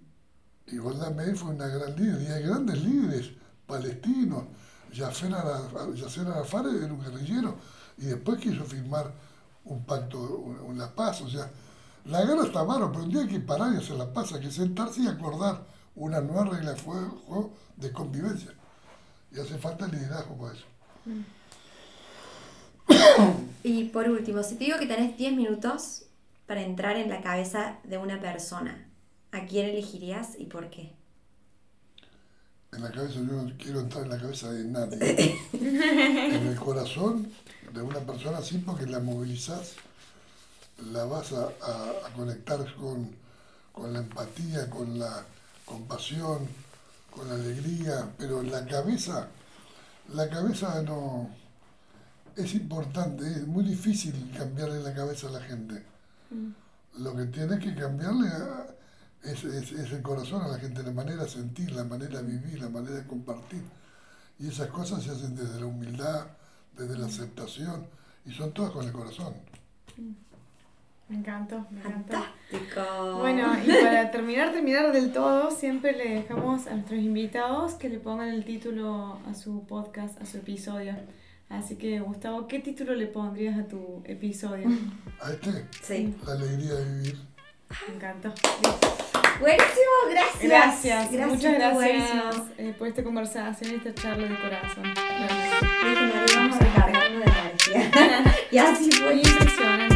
Speaker 3: y Golda Meir fue una gran líder, y hay grandes líderes palestinos. Yasser Ara- Yasser Arafat era un guerrillero y después quiso firmar un pacto, un- una paz. O sea, la guerra está malo, pero un día hay que parar y hacer la paz, hay que sentarse y acordar una nueva regla de juego de convivencia. Y hace falta liderazgo para eso.
Speaker 1: Y por último, si te digo que tenés 10 minutos para entrar en la cabeza de una persona, ¿a quién elegirías y por qué?
Speaker 3: En la cabeza, yo no quiero entrar en la cabeza de nadie. en el corazón de una persona así porque la movilizás, la vas a, a- a conectar con, con la empatía, con la compasión, con la alegría, pero en la cabeza, la cabeza no es importante, es muy difícil cambiarle la cabeza a la gente. Lo que tienes que cambiarle a- es, es- es el corazón a la gente, la manera de sentir, la manera de vivir, la manera de compartir. Y esas cosas se hacen desde la humildad, desde la aceptación, y son todas con el corazón.
Speaker 2: Me encantó, me encantó.
Speaker 1: Fantástico.
Speaker 2: Bueno, y para terminar, terminar del todo, siempre le dejamos a nuestros invitados que le pongan el título a su podcast, a su episodio. Así que, Gustavo, ¿qué título le pondrías a tu episodio?
Speaker 3: A este,
Speaker 1: Sí.
Speaker 3: la alegría de vivir.
Speaker 2: Me encantó.
Speaker 1: Buenísimo, gracias.
Speaker 2: Gracias, muchas
Speaker 1: estuvo
Speaker 2: gracias eh, por esta conversación y esta charla de corazón.
Speaker 1: Dije, no, íbamos a recargarnos de energía. y así
Speaker 2: Muy
Speaker 1: fue.
Speaker 2: impresionante.